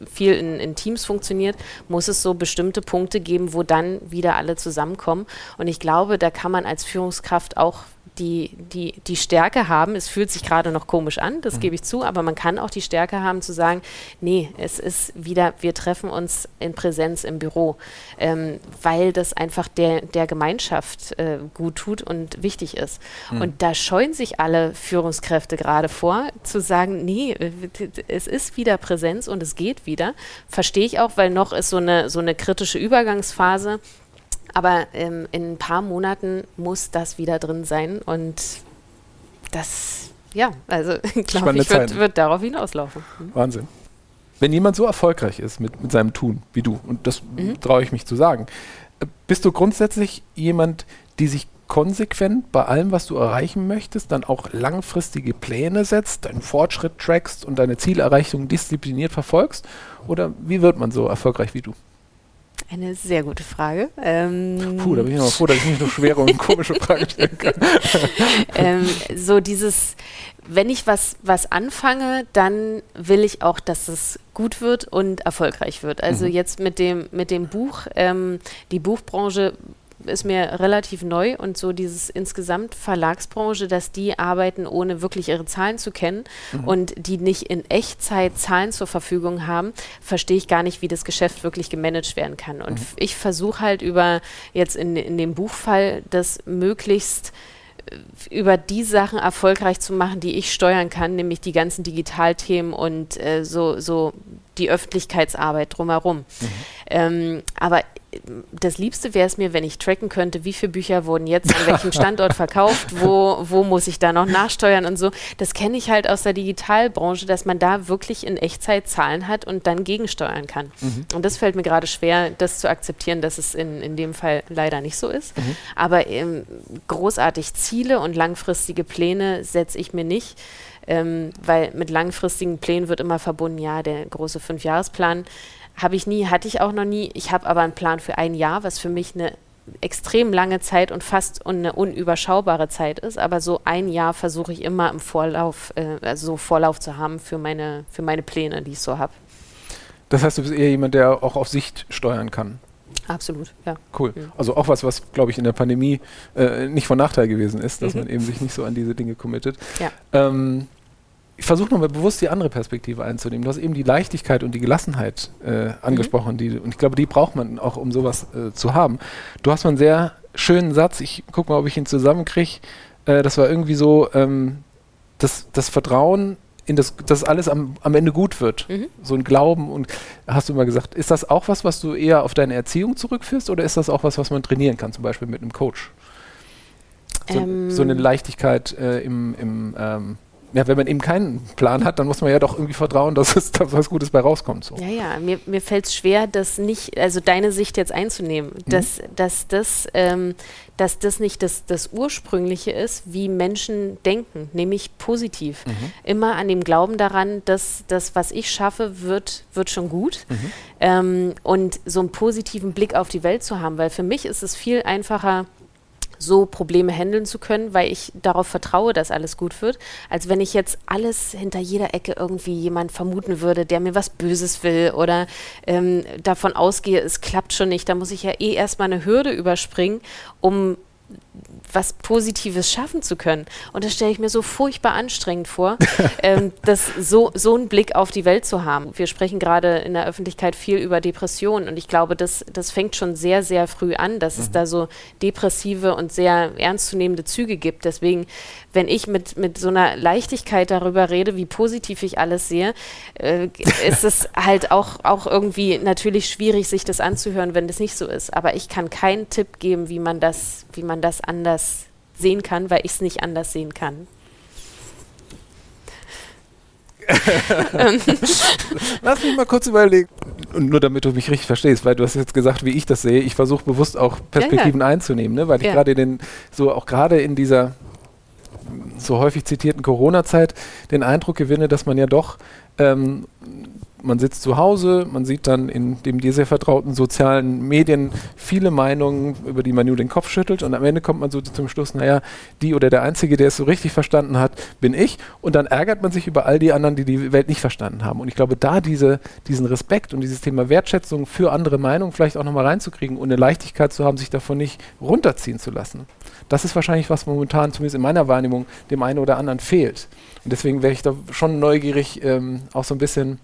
viel in, in Teams funktioniert, muss es so bestimmte Punkte geben, wo dann wieder alle zusammenkommen und ich glaube, da kann man als Führungskraft auch die, die, die Stärke haben, es fühlt sich gerade noch komisch an, das mhm. gebe ich zu, aber man kann auch die Stärke haben zu sagen, nee, es ist wieder, wir treffen uns in Präsenz im Büro, ähm, weil das einfach der, der Gemeinschaft äh, gut tut und wichtig ist. Mhm. Und da scheuen sich alle Führungskräfte gerade vor, zu sagen, nee, äh, es ist wieder Präsenz und es geht wieder. Verstehe ich auch, weil noch ist so eine, so eine kritische Übergangsphase aber ähm, in ein paar Monaten muss das wieder drin sein und das, ja, also *laughs* glaube ich, wird, wird, darauf hinauslaufen. Mhm. Wahnsinn. Wenn jemand so erfolgreich ist mit, mit seinem Tun wie du, und das mhm. traue ich mich zu sagen, äh, bist du grundsätzlich jemand, die sich konsequent bei allem, was du erreichen möchtest, dann auch langfristige Pläne setzt, deinen Fortschritt trackst und deine Zielerreichung diszipliniert verfolgst? Oder wie wird man so erfolgreich wie du? Eine sehr gute Frage. Ähm Puh, da bin ich noch froh, dass ich nicht noch schwere und komische Fragen stellen kann. *laughs* ähm, so dieses, wenn ich was, was anfange, dann will ich auch, dass es gut wird und erfolgreich wird. Also mhm. jetzt mit dem, mit dem Buch, ähm, die Buchbranche ist mir relativ neu und so dieses insgesamt Verlagsbranche, dass die arbeiten, ohne wirklich ihre Zahlen zu kennen mhm. und die nicht in Echtzeit Zahlen zur Verfügung haben, verstehe ich gar nicht, wie das Geschäft wirklich gemanagt werden kann. Und mhm. ich versuche halt über jetzt in, in dem Buchfall das möglichst äh, über die Sachen erfolgreich zu machen, die ich steuern kann, nämlich die ganzen Digitalthemen und äh, so, so die Öffentlichkeitsarbeit drumherum. Mhm. Ähm, aber das Liebste wäre es mir, wenn ich tracken könnte, wie viele Bücher wurden jetzt an welchem Standort *laughs* verkauft, wo, wo muss ich da noch nachsteuern und so. Das kenne ich halt aus der Digitalbranche, dass man da wirklich in Echtzeit Zahlen hat und dann gegensteuern kann. Mhm. Und das fällt mir gerade schwer, das zu akzeptieren, dass es in, in dem Fall leider nicht so ist. Mhm. Aber ähm, großartig Ziele und langfristige Pläne setze ich mir nicht. Ähm, weil mit langfristigen Plänen wird immer verbunden, ja, der große Fünfjahresplan. Habe ich nie, hatte ich auch noch nie. Ich habe aber einen Plan für ein Jahr, was für mich eine extrem lange Zeit und fast eine unüberschaubare Zeit ist. Aber so ein Jahr versuche ich immer im Vorlauf, äh, also so Vorlauf zu haben für meine, für meine Pläne, die ich so habe. Das heißt, du bist eher jemand, der auch auf Sicht steuern kann. Absolut, ja. Cool. Mhm. Also auch was, was, glaube ich, in der Pandemie äh, nicht von Nachteil gewesen ist, dass mhm. man eben sich nicht so an diese Dinge committet. Ja. Ähm, ich versuche nochmal bewusst die andere Perspektive einzunehmen. Du hast eben die Leichtigkeit und die Gelassenheit äh, angesprochen, mhm. die, und ich glaube, die braucht man auch, um sowas äh, zu haben. Du hast mal einen sehr schönen Satz, ich gucke mal, ob ich ihn zusammenkriege. Äh, das war irgendwie so, ähm, das, das Vertrauen in das, dass alles am, am Ende gut wird. Mhm. So ein Glauben und hast du mal gesagt, ist das auch was, was du eher auf deine Erziehung zurückführst oder ist das auch was, was man trainieren kann, zum Beispiel mit einem Coach? So, ähm. so eine Leichtigkeit äh, im, im ähm, ja, wenn man eben keinen Plan hat, dann muss man ja doch irgendwie vertrauen, dass es da was Gutes bei rauskommt. So. Ja, ja, mir, mir fällt es schwer, das nicht, also deine Sicht jetzt einzunehmen, mhm. dass, dass, das, ähm, dass das nicht das, das Ursprüngliche ist, wie Menschen denken, nämlich positiv. Mhm. Immer an dem Glauben daran, dass das, was ich schaffe, wird, wird schon gut. Mhm. Ähm, und so einen positiven Blick auf die Welt zu haben, weil für mich ist es viel einfacher, so Probleme handeln zu können, weil ich darauf vertraue, dass alles gut wird, als wenn ich jetzt alles hinter jeder Ecke irgendwie jemand vermuten würde, der mir was Böses will oder ähm, davon ausgehe, es klappt schon nicht. Da muss ich ja eh erstmal eine Hürde überspringen, um was Positives schaffen zu können. Und das stelle ich mir so furchtbar anstrengend vor, *laughs* ähm, das so, so einen Blick auf die Welt zu haben. Wir sprechen gerade in der Öffentlichkeit viel über Depressionen und ich glaube, das, das fängt schon sehr, sehr früh an, dass mhm. es da so depressive und sehr ernstzunehmende Züge gibt. Deswegen, wenn ich mit, mit so einer Leichtigkeit darüber rede, wie positiv ich alles sehe, äh, ist es *laughs* halt auch, auch irgendwie natürlich schwierig, sich das anzuhören, wenn das nicht so ist. Aber ich kann keinen Tipp geben, wie man das, wie man das anders sehen kann, weil ich es nicht anders sehen kann. *laughs* Lass mich mal kurz überlegen. Und nur damit du mich richtig verstehst, weil du hast jetzt gesagt, wie ich das sehe. Ich versuche bewusst auch Perspektiven ja, ja. einzunehmen, ne? weil ich ja. gerade den, so auch gerade in dieser so häufig zitierten Corona-Zeit den Eindruck gewinne, dass man ja doch ähm, man sitzt zu Hause, man sieht dann in dem dir sehr vertrauten sozialen Medien viele Meinungen, über die man nur den Kopf schüttelt. Und am Ende kommt man so zum Schluss, naja, die oder der Einzige, der es so richtig verstanden hat, bin ich. Und dann ärgert man sich über all die anderen, die die Welt nicht verstanden haben. Und ich glaube, da diese, diesen Respekt und dieses Thema Wertschätzung für andere Meinungen vielleicht auch nochmal reinzukriegen und eine Leichtigkeit zu haben, sich davon nicht runterziehen zu lassen, das ist wahrscheinlich, was momentan, zumindest in meiner Wahrnehmung, dem einen oder anderen fehlt. Und deswegen wäre ich da schon neugierig, ähm, auch so ein bisschen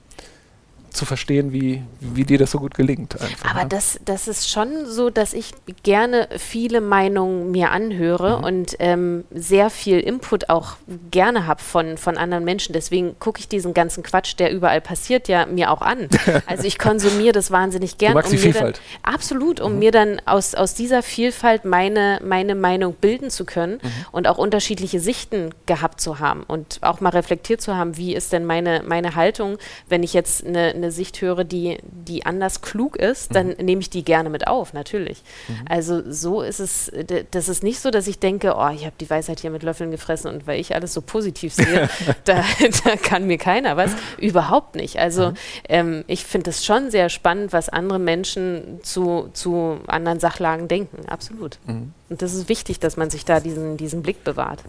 zu verstehen, wie, wie dir das so gut gelingt. Einfach, Aber ne? das, das ist schon so, dass ich gerne viele Meinungen mir anhöre mhm. und ähm, sehr viel Input auch gerne habe von, von anderen Menschen. Deswegen gucke ich diesen ganzen Quatsch, der überall passiert, ja mir auch an. *laughs* Also ich konsumiere das wahnsinnig gerne. Du magst um die Vielfalt. Dann, absolut, um mhm. mir dann aus, aus dieser Vielfalt meine, meine Meinung bilden zu können mhm. und auch unterschiedliche Sichten gehabt zu haben und auch mal reflektiert zu haben, wie ist denn meine, meine Haltung, wenn ich jetzt eine, eine eine Sicht höre, die, die anders klug ist, dann mhm. nehme ich die gerne mit auf, natürlich. Mhm. Also so ist es, das ist nicht so, dass ich denke, oh, ich habe die Weisheit hier mit Löffeln gefressen und weil ich alles so positiv sehe, *laughs* da, da, kann mir keiner was. Überhaupt nicht. Also mhm. ähm, ich finde es schon sehr spannend, was andere Menschen zu, zu anderen Sachlagen denken, absolut. Mhm. Und das ist wichtig, dass man sich da diesen, diesen Blick bewahrt.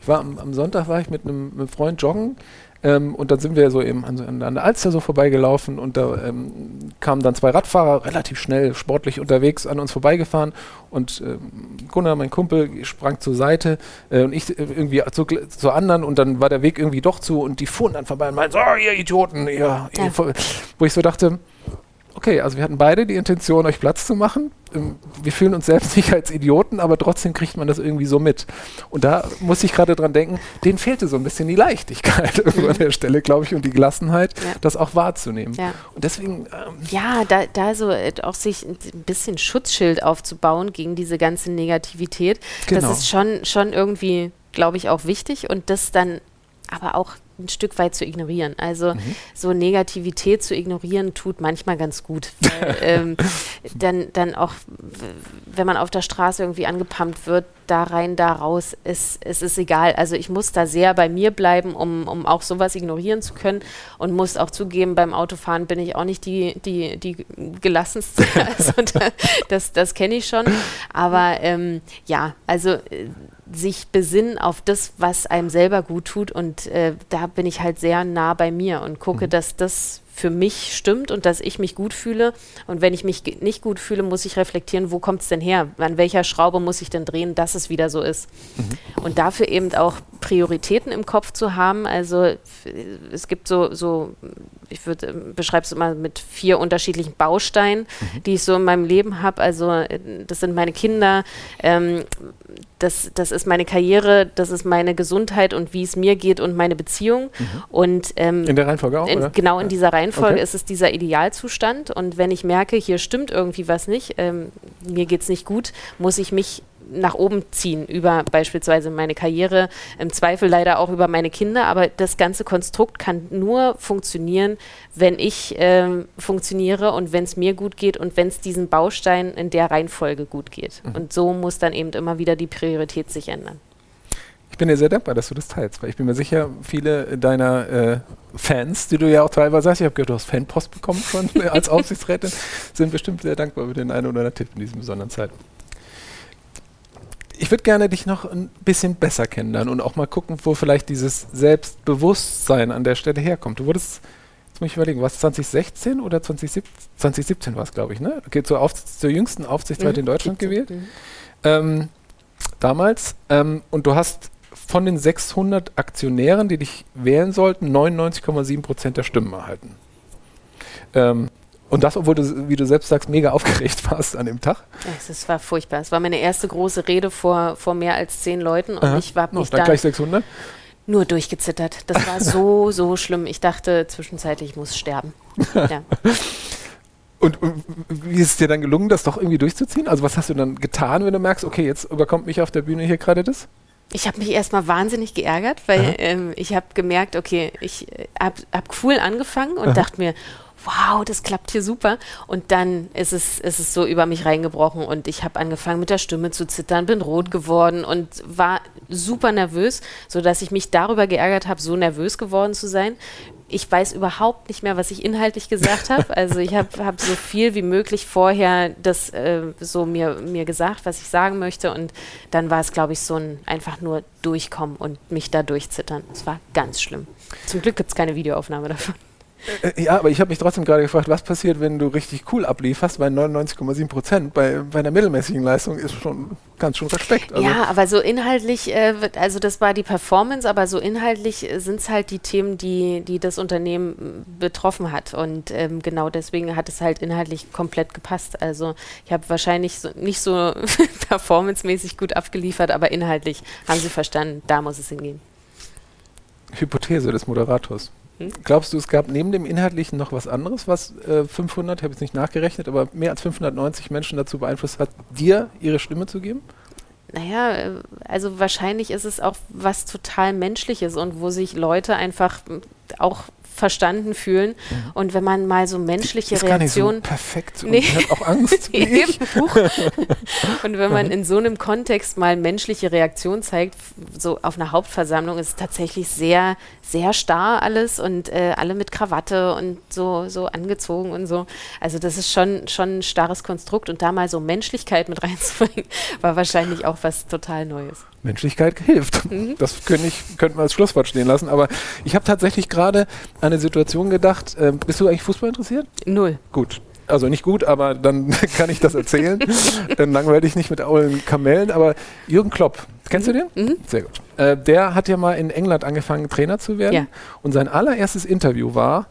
Ich war am, am Sonntag war ich mit einem Freund joggen ähm, und dann sind wir so eben an, an, der Alster so vorbeigelaufen und da ähm, kamen dann zwei Radfahrer relativ schnell sportlich unterwegs an uns vorbeigefahren und ähm, Gunnar, mein Kumpel, sprang zur Seite äh, und ich äh, irgendwie zu, zu, anderen und dann war der Weg irgendwie doch zu und die fuhren dann vorbei und meinten, so, ihr Idioten, ihr, ja. ihr, wo ich so dachte, okay, also wir hatten beide die Intention, euch Platz zu machen. Ähm, wir fühlen uns selbst *laughs* nicht als Idioten, aber trotzdem kriegt man das irgendwie so mit. Und da muss ich gerade dran denken, denen fehlte so ein bisschen die Leichtigkeit *laughs* mhm. an der Stelle, glaube ich, und die Gelassenheit, ja. das auch wahrzunehmen. Ja. Und deswegen. Ähm ja, da, da so äh, auch sich ein bisschen Schutzschild aufzubauen gegen diese ganze Negativität, genau. das ist schon, schon irgendwie, glaube ich, auch wichtig und das dann aber auch ein Stück weit zu ignorieren. Also mhm. so Negativität zu ignorieren tut manchmal ganz gut. Weil, *laughs* ähm, dann, dann auch, wenn man auf der Straße irgendwie angepumpt wird, da rein, da raus, es, es ist egal. Also ich muss da sehr bei mir bleiben, um, um auch sowas ignorieren zu können und muss auch zugeben, beim Autofahren bin ich auch nicht die, die, die gelassenste. *laughs* Also da, das, das kenne ich schon. Aber ähm, ja, also äh, sich besinnen auf das, was einem selber gut tut. Und äh, da bin ich halt sehr nah bei mir und gucke, mhm. dass das für mich stimmt und dass ich mich gut fühle. Und wenn ich mich nicht gut fühle, muss ich reflektieren, wo kommt es denn her? An welcher Schraube muss ich denn drehen, dass es wieder so ist? Mhm. Und dafür eben auch Prioritäten im Kopf zu haben. Also es gibt so, so ich würde beschreibe es immer mit vier unterschiedlichen Bausteinen, mhm. die ich so in meinem Leben habe. Also das sind meine Kinder, ähm, das, das ist meine Karriere, das ist meine Gesundheit und wie es mir geht und meine Beziehung. Mhm. Und ähm, in der Reihenfolge auch? In, genau in dieser Reihenfolge okay. ist es dieser Idealzustand. Und wenn ich merke, hier stimmt irgendwie was nicht, ähm, mir geht es nicht gut, muss ich mich nach oben ziehen über beispielsweise meine Karriere, im Zweifel leider auch über meine Kinder, aber das ganze Konstrukt kann nur funktionieren, wenn ich ähm, funktioniere und wenn es mir gut geht und wenn es diesen Baustein in der Reihenfolge gut geht. Mhm. Und so muss dann eben immer wieder die Priorität sich ändern. Ich bin dir sehr dankbar, dass du das teilst, weil ich bin mir sicher, viele deiner äh, Fans, die du ja auch teilweise hast, ich habe gehört, du hast Fanpost bekommen schon *laughs* als Aufsichtsrätin, sind bestimmt sehr dankbar über den einen oder anderen Tipp in diesen besonderen Zeiten ich würde gerne dich noch ein bisschen besser kennenlernen und auch mal gucken, wo vielleicht dieses Selbstbewusstsein an der Stelle herkommt. Du wurdest, jetzt muss ich überlegen, was 2016 oder 2017, 2017 war es, glaube ich, ne? Okay, zur, Auf zur jüngsten Aufsichtsrat mhm. in Deutschland gewählt. Ähm, damals. Ähm, und du hast von den 600 Aktionären, die dich wählen sollten, 99,7 Prozent der Stimmen erhalten. Ähm, und das, obwohl du, wie du selbst sagst, mega aufgeregt warst an dem Tag. Es war furchtbar. Es war meine erste große Rede vor, vor mehr als zehn Leuten und Aha. ich war nicht dann da gleich 600? Nur durchgezittert. Das war so, *laughs* so schlimm. Ich dachte zwischenzeitlich, ich muss sterben. *laughs* Ja. Und, und wie ist es dir dann gelungen, das doch irgendwie durchzuziehen? Also was hast du dann getan, wenn du merkst, okay, jetzt überkommt mich auf der Bühne hier gerade das? Ich habe mich erstmal wahnsinnig geärgert, weil ähm, ich habe gemerkt, okay, ich äh, habe hab cool angefangen und Aha. dachte mir, wow, das klappt hier super. Und dann ist es, ist es so über mich reingebrochen und ich habe angefangen mit der Stimme zu zittern, bin rot geworden und war super nervös, sodass ich mich darüber geärgert habe, so nervös geworden zu sein. Ich weiß überhaupt nicht mehr, was ich inhaltlich gesagt *laughs* habe. Also ich habe hab so viel wie möglich vorher das äh, so mir, mir gesagt, was ich sagen möchte. Und dann war es, glaube ich, so ein einfach nur durchkommen und mich da durchzittern. Es war ganz schlimm. Zum Glück gibt es keine Videoaufnahme davon. Äh, ja, aber ich habe mich trotzdem gerade gefragt, was passiert, wenn du richtig cool ablieferst bei 99,7 Prozent? Bei, bei einer mittelmäßigen Leistung ist schon ganz schon Respekt. Also ja, aber so inhaltlich, äh, also das war die Performance, aber so inhaltlich sind es halt die Themen, die, die das Unternehmen betroffen hat. Und ähm, genau deswegen hat es halt inhaltlich komplett gepasst. Also ich habe wahrscheinlich so, nicht so *laughs* performancemäßig gut abgeliefert, aber inhaltlich haben sie verstanden, da muss es hingehen. Hypothese des Moderators. Glaubst du, es gab neben dem Inhaltlichen noch was anderes, was äh, 500, ich habe jetzt nicht nachgerechnet, aber mehr als 590 Menschen dazu beeinflusst hat, dir ihre Stimme zu geben? Naja, äh, also wahrscheinlich ist es auch was total Menschliches und wo sich Leute einfach auch verstanden fühlen. Mhm. Und wenn man mal so menschliche ist Reaktionen. So perfekt und *laughs* nee. hat auch Angst. *laughs* *laughs* und wenn man in so einem Kontext mal menschliche Reaktionen zeigt, so auf einer Hauptversammlung, ist es tatsächlich sehr, sehr starr alles und äh, alle mit Krawatte und so, so angezogen und so. Also das ist schon, schon ein starres Konstrukt und da mal so Menschlichkeit mit reinzubringen, war wahrscheinlich auch was total Neues. Menschlichkeit hilft. Mhm. Das könnte ich, könnten wir als Schlusswort stehen lassen. Aber ich habe tatsächlich gerade an eine Situation gedacht. Äh, bist du eigentlich Fußball interessiert? Null. Gut. Also nicht gut, aber dann *laughs* kann ich das erzählen. dann langweile ich nicht mit aulen Kamellen. Aber Jürgen Klopp, kennst mhm. du den? Mhm. Sehr gut. Äh, der hat ja mal in England angefangen, Trainer zu werden. Ja. Und sein allererstes Interview war,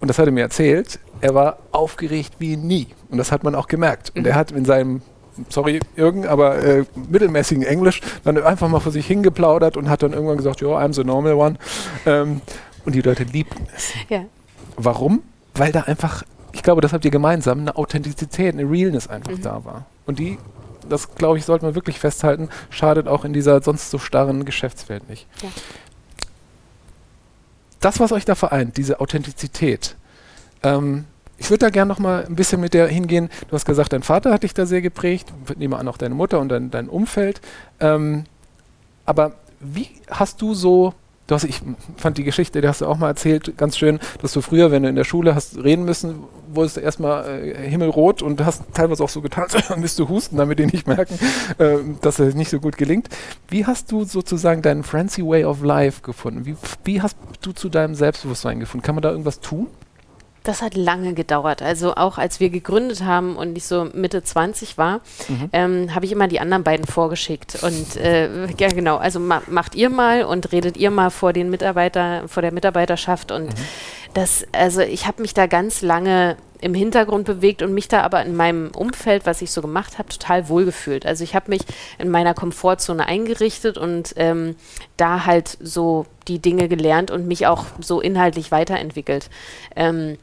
und das hat er mir erzählt, er war aufgeregt wie nie. Und das hat man auch gemerkt. Und mhm. er hat in seinem sorry Jürgen, aber äh, mittelmäßigen Englisch dann einfach mal vor sich hingeplaudert und hat dann irgendwann gesagt, ja, I'm the normal one. Ähm, und die Leute liebten es. Ja. Warum? Weil da einfach, ich glaube, das habt ihr gemeinsam, eine Authentizität, eine Realness einfach mhm. da war. Und die, das glaube ich, sollte man wirklich festhalten, schadet auch in dieser sonst so starren Geschäftswelt nicht. Ja. Das, was euch da vereint, diese Authentizität, ähm, ich würde da gerne noch mal ein bisschen mit dir hingehen. Du hast gesagt, dein Vater hat dich da sehr geprägt. Ich nehme an, auch deine Mutter und dein, dein Umfeld. Ähm, aber wie hast du so Du hast, ich fand die Geschichte, die hast du auch mal erzählt, ganz schön, dass du früher, wenn du in der Schule hast reden müssen, wurdest du erstmal äh, himmelrot und hast teilweise auch so getan, *laughs* dann müsst du husten, damit die nicht merken, äh, dass es nicht so gut gelingt. Wie hast du sozusagen deinen Francie Way of Life gefunden? Wie, wie hast du zu deinem Selbstbewusstsein gefunden? Kann man da irgendwas tun? Das hat lange gedauert. Also auch als wir gegründet haben und ich so Mitte 20 war, mhm. ähm, habe ich immer die anderen beiden vorgeschickt. Und äh, ja genau, also ma macht ihr mal und redet ihr mal vor den Mitarbeiter, vor der Mitarbeiterschaft. Und mhm. das, also ich habe mich da ganz lange im Hintergrund bewegt und mich da aber in meinem Umfeld, was ich so gemacht habe, total wohlgefühlt. Also ich habe mich in meiner Komfortzone eingerichtet und ähm, da halt so die Dinge gelernt und mich auch so inhaltlich weiterentwickelt. Ähm,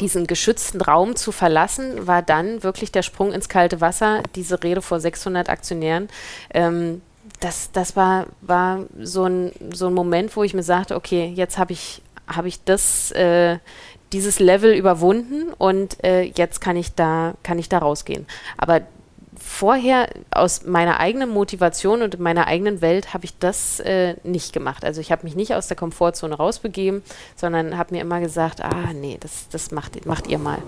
diesen geschützten Raum zu verlassen, war dann wirklich der Sprung ins kalte Wasser, diese Rede vor 600 Aktionären. Ähm, das, das war, war so, ein, so ein Moment, wo ich mir sagte, okay, jetzt habe ich, hab ich das, äh, dieses Level überwunden und äh, jetzt kann ich da, kann ich da rausgehen. Aber vorher aus meiner eigenen Motivation und meiner eigenen Welt habe ich das äh, nicht gemacht. Also ich habe mich nicht aus der Komfortzone rausbegeben, sondern habe mir immer gesagt, ah nee, das, das macht, macht ihr mal.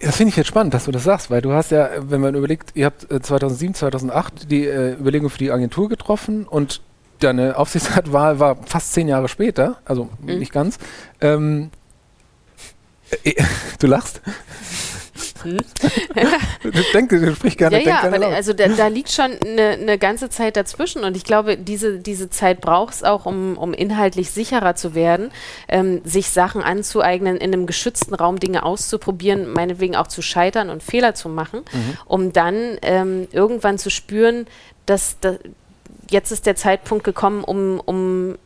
Das finde ich jetzt spannend, dass du das sagst, weil du hast ja, wenn man überlegt, ihr habt 2007, äh, 2008 die äh, Überlegung für die Agentur getroffen und deine Aufsichtsratwahl war fast zehn Jahre später, also mhm. nicht ganz. Ähm, äh, *laughs* du lachst. Hm? *laughs* Denke, du sprichst gerne. Ja, ja, aber laut. also da, da, liegt schon eine ne ganze Zeit dazwischen und ich glaube, diese, diese Zeit braucht es auch, um, um inhaltlich sicherer zu werden, ähm, sich Sachen anzueignen, in einem geschützten Raum Dinge auszuprobieren, meinetwegen auch zu scheitern und Fehler zu machen, mhm. um dann ähm, irgendwann zu spüren, dass, dass jetzt ist der Zeitpunkt gekommen, um, um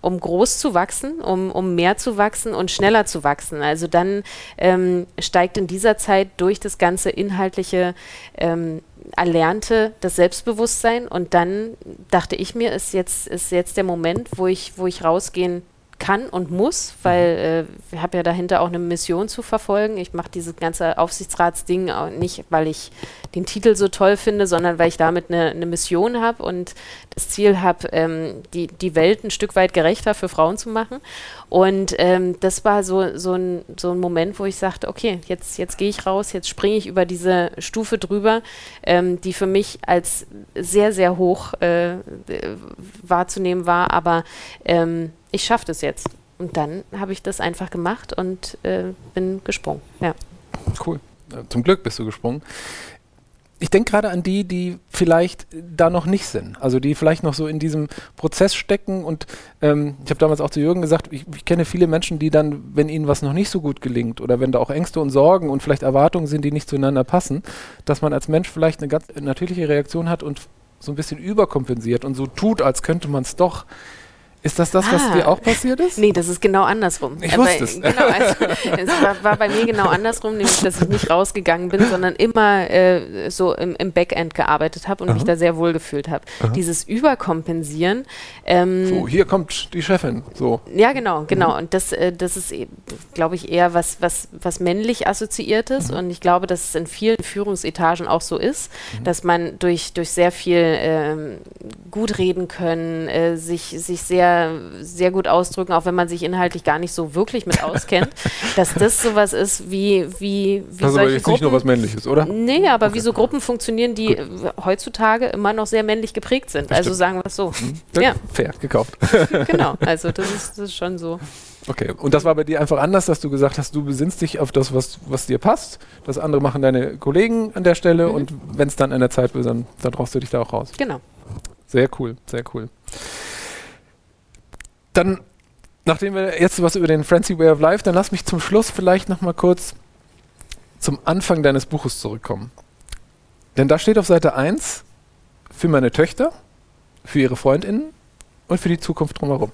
um groß zu wachsen, um, um mehr zu wachsen und schneller zu wachsen. Also dann ähm, steigt in dieser Zeit durch das ganze inhaltliche ähm, Erlernte das Selbstbewusstsein und dann dachte ich mir, ist jetzt, ist jetzt der Moment, wo ich, wo ich rausgehen kann und muss, weil äh, ich habe ja dahinter auch eine Mission zu verfolgen. Ich mache dieses ganze Aufsichtsratsding auch nicht, weil ich den Titel so toll finde, sondern weil ich damit eine, eine Mission habe und das Ziel habe, ähm, die, die Welt ein Stück weit gerechter für Frauen zu machen. Und ähm, das war so, so, ein, so ein Moment, wo ich sagte, okay, jetzt, jetzt gehe ich raus, jetzt springe ich über diese Stufe drüber, ähm, die für mich als sehr, sehr hoch äh, wahrzunehmen war, aber ähm, ich schaffe das jetzt. Und dann habe ich das einfach gemacht und äh, bin gesprungen. Ja. Cool. Zum Glück bist du gesprungen ich denke gerade an die, die vielleicht da noch nicht sind, also die vielleicht noch so in diesem Prozess stecken und ähm, ich habe damals auch zu Jürgen gesagt, ich, ich, kenne viele Menschen, die dann, wenn ihnen was noch nicht so gut gelingt oder wenn da auch Ängste und Sorgen und vielleicht Erwartungen sind, die nicht zueinander passen, dass man als Mensch vielleicht eine ganz natürliche Reaktion hat und so ein bisschen überkompensiert und so tut, als könnte man es doch. Ist das das, was ah. dir auch passiert ist? Nee, das ist genau andersrum. Ich wusste äh, es. *laughs* Genau, also, es war, war, bei mir genau andersrum, nämlich, dass ich nicht rausgegangen bin, sondern immer äh, so im, im, Backend gearbeitet habe und Aha. mich da sehr wohl gefühlt habe. Dieses Überkompensieren. Ähm, so, hier kommt die Chefin. So. Ja, genau, genau. Mhm. Und das, äh, das ist, e, glaube ich, eher was, was, was männlich assoziiertes. Mhm. Und ich glaube, dass es in vielen Führungsetagen auch so ist, mhm. dass man durch, durch sehr viel ähm, gut reden können, äh, sich, sich sehr sehr, gut ausdrücken, auch wenn man sich inhaltlich gar nicht so wirklich mit auskennt, *laughs* dass das sowas ist wie, wie, wie also solche jetzt Gruppen, nicht nur was Männliches, oder? Nee, aber okay. wie so Gruppen funktionieren, die gut. heutzutage immer noch sehr männlich geprägt sind. Also sagen wir es so. Mhm. Ja. Fair, gekauft. *laughs* genau, also das ist, das ist schon so. Okay, und das war bei dir einfach anders, dass du gesagt hast, du besinnst dich auf das, was, was dir passt. Das andere machen deine Kollegen an der Stelle mhm. und wenn es dann an der Zeit wird, dann, dann traust du dich da auch raus. Genau. Sehr cool, sehr cool dann nachdem wir jetzt was über den Frenzy Way of Life, dann lass mich zum Schluss vielleicht noch mal kurz zum Anfang deines Buches zurückkommen. Denn da steht auf Seite 1 für meine Töchter, für ihre Freundinnen und für die Zukunft drumherum.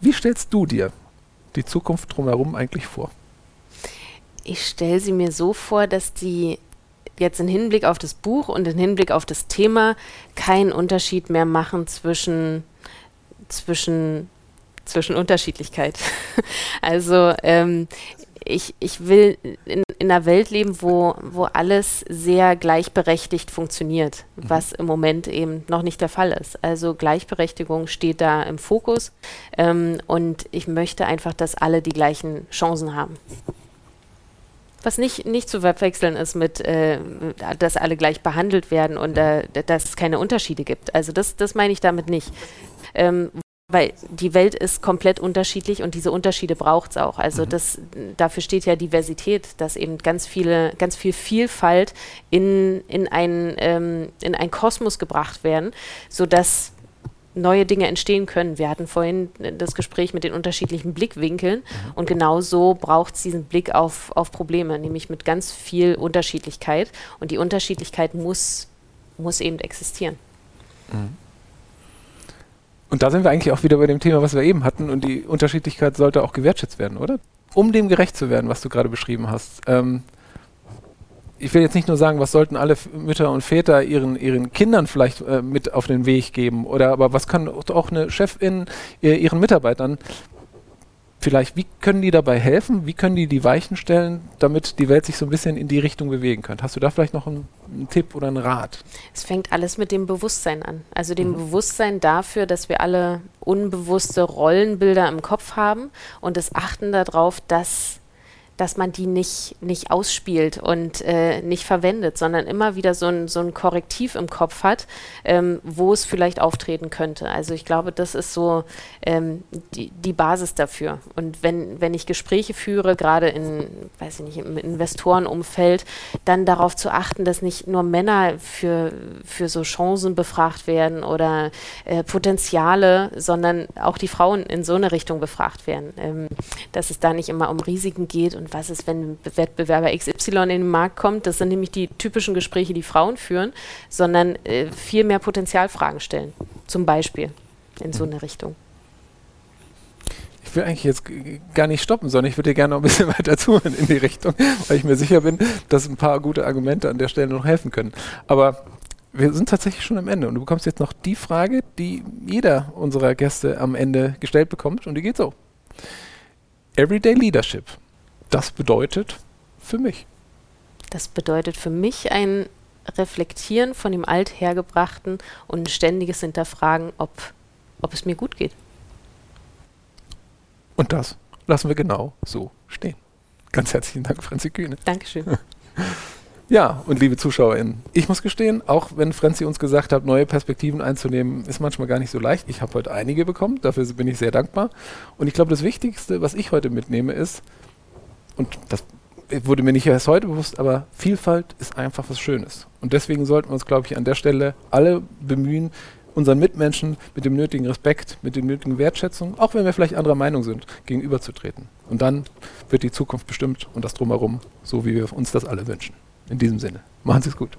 Wie stellst du dir die Zukunft drumherum eigentlich vor? Ich stelle sie mir so vor, dass die jetzt im Hinblick auf das Buch und im Hinblick auf das Thema keinen Unterschied mehr machen zwischen, zwischen, zwischen Unterschiedlichkeit. *laughs* also ähm, ich, ich will in, in einer Welt leben, wo, wo alles sehr gleichberechtigt funktioniert, mhm. was im Moment eben noch nicht der Fall ist. Also Gleichberechtigung steht da im Fokus ähm, und ich möchte einfach, dass alle die gleichen Chancen haben. Was nicht, nicht zu verwechseln ist mit, äh, dass alle gleich behandelt werden und äh, dass es keine Unterschiede gibt. Also das, das meine ich damit nicht. Ähm, weil die Welt ist komplett unterschiedlich und diese Unterschiede braucht es auch. Also mhm. das, dafür steht ja Diversität, dass eben ganz viele, ganz viel Vielfalt in, in, ein, ähm, in einen Kosmos gebracht werden, sodass neue Dinge entstehen können. Wir hatten vorhin das Gespräch mit den unterschiedlichen Blickwinkeln mhm. und genau so braucht es diesen Blick auf, auf Probleme, nämlich mit ganz viel Unterschiedlichkeit. Und die Unterschiedlichkeit muss, muss eben existieren. Mhm. Und da sind wir eigentlich auch wieder bei dem Thema, was wir eben hatten. Und die Unterschiedlichkeit sollte auch gewertschätzt werden, oder? Um dem gerecht zu werden, was du gerade beschrieben hast. Ähm, ich will jetzt nicht nur sagen, was sollten alle Mütter und Väter ihren, ihren Kindern vielleicht äh, mit auf den Weg geben, oder aber was kann auch eine Chefin äh, ihren Mitarbeitern vielleicht, wie können die dabei helfen? Wie können die die Weichen stellen, damit die Welt sich so ein bisschen in die Richtung bewegen könnte? Hast du da vielleicht noch einen, einen Tipp oder einen Rat? Es fängt alles mit dem Bewusstsein an. Also dem mhm. Bewusstsein dafür, dass wir alle unbewusste Rollenbilder im Kopf haben und das Achten darauf, dass dass man die nicht, nicht ausspielt und äh, nicht verwendet, sondern immer wieder so ein, so ein Korrektiv im Kopf hat, ähm, wo es vielleicht auftreten könnte. Also ich glaube, das ist so ähm, die, die Basis dafür. Und wenn, wenn ich Gespräche führe, gerade in, weiß ich nicht, im Investorenumfeld, dann darauf zu achten, dass nicht nur Männer für, für so Chancen befragt werden oder äh, Potenziale, sondern auch die Frauen in so eine Richtung befragt werden. Ähm, dass es da nicht immer um Risiken geht und was ist, wenn Wettbewerber XY in den Markt kommt. Das sind nämlich die typischen Gespräche, die Frauen führen, sondern äh, viel mehr Potenzialfragen stellen. Zum Beispiel in so eine Richtung. Ich will eigentlich jetzt gar nicht stoppen, sondern ich würde dir gerne noch ein bisschen *laughs* weiter zuhören in die Richtung, weil ich mir sicher bin, dass ein paar gute Argumente an der Stelle noch helfen können. Aber wir sind tatsächlich schon am Ende und du bekommst jetzt noch die Frage, die jeder unserer Gäste am Ende gestellt bekommt und die geht so. Everyday Leadership das bedeutet für mich? Das bedeutet für mich ein Reflektieren von dem Althergebrachten und ein ständiges Hinterfragen, ob, ob es mir gut geht. Und das lassen wir genau so stehen. Ganz herzlichen Dank, Franzi Kühne. Dankeschön. *laughs* Ja, und liebe ZuschauerInnen, ich muss gestehen, auch wenn Franzi uns gesagt hat, neue Perspektiven einzunehmen, ist manchmal gar nicht so leicht. Ich habe heute einige bekommen, dafür bin ich sehr dankbar. Und ich glaube, das Wichtigste, was ich heute mitnehme, ist, und das wurde mir nicht erst heute bewusst, aber Vielfalt ist einfach was Schönes. Und deswegen sollten wir uns, glaube ich, an der Stelle alle bemühen, unseren Mitmenschen mit dem nötigen Respekt, mit der nötigen Wertschätzung, auch wenn wir vielleicht anderer Meinung sind, gegenüberzutreten. Und dann wird die Zukunft bestimmt und das drumherum, so wie wir uns das alle wünschen. In diesem Sinne, machen Sie es gut.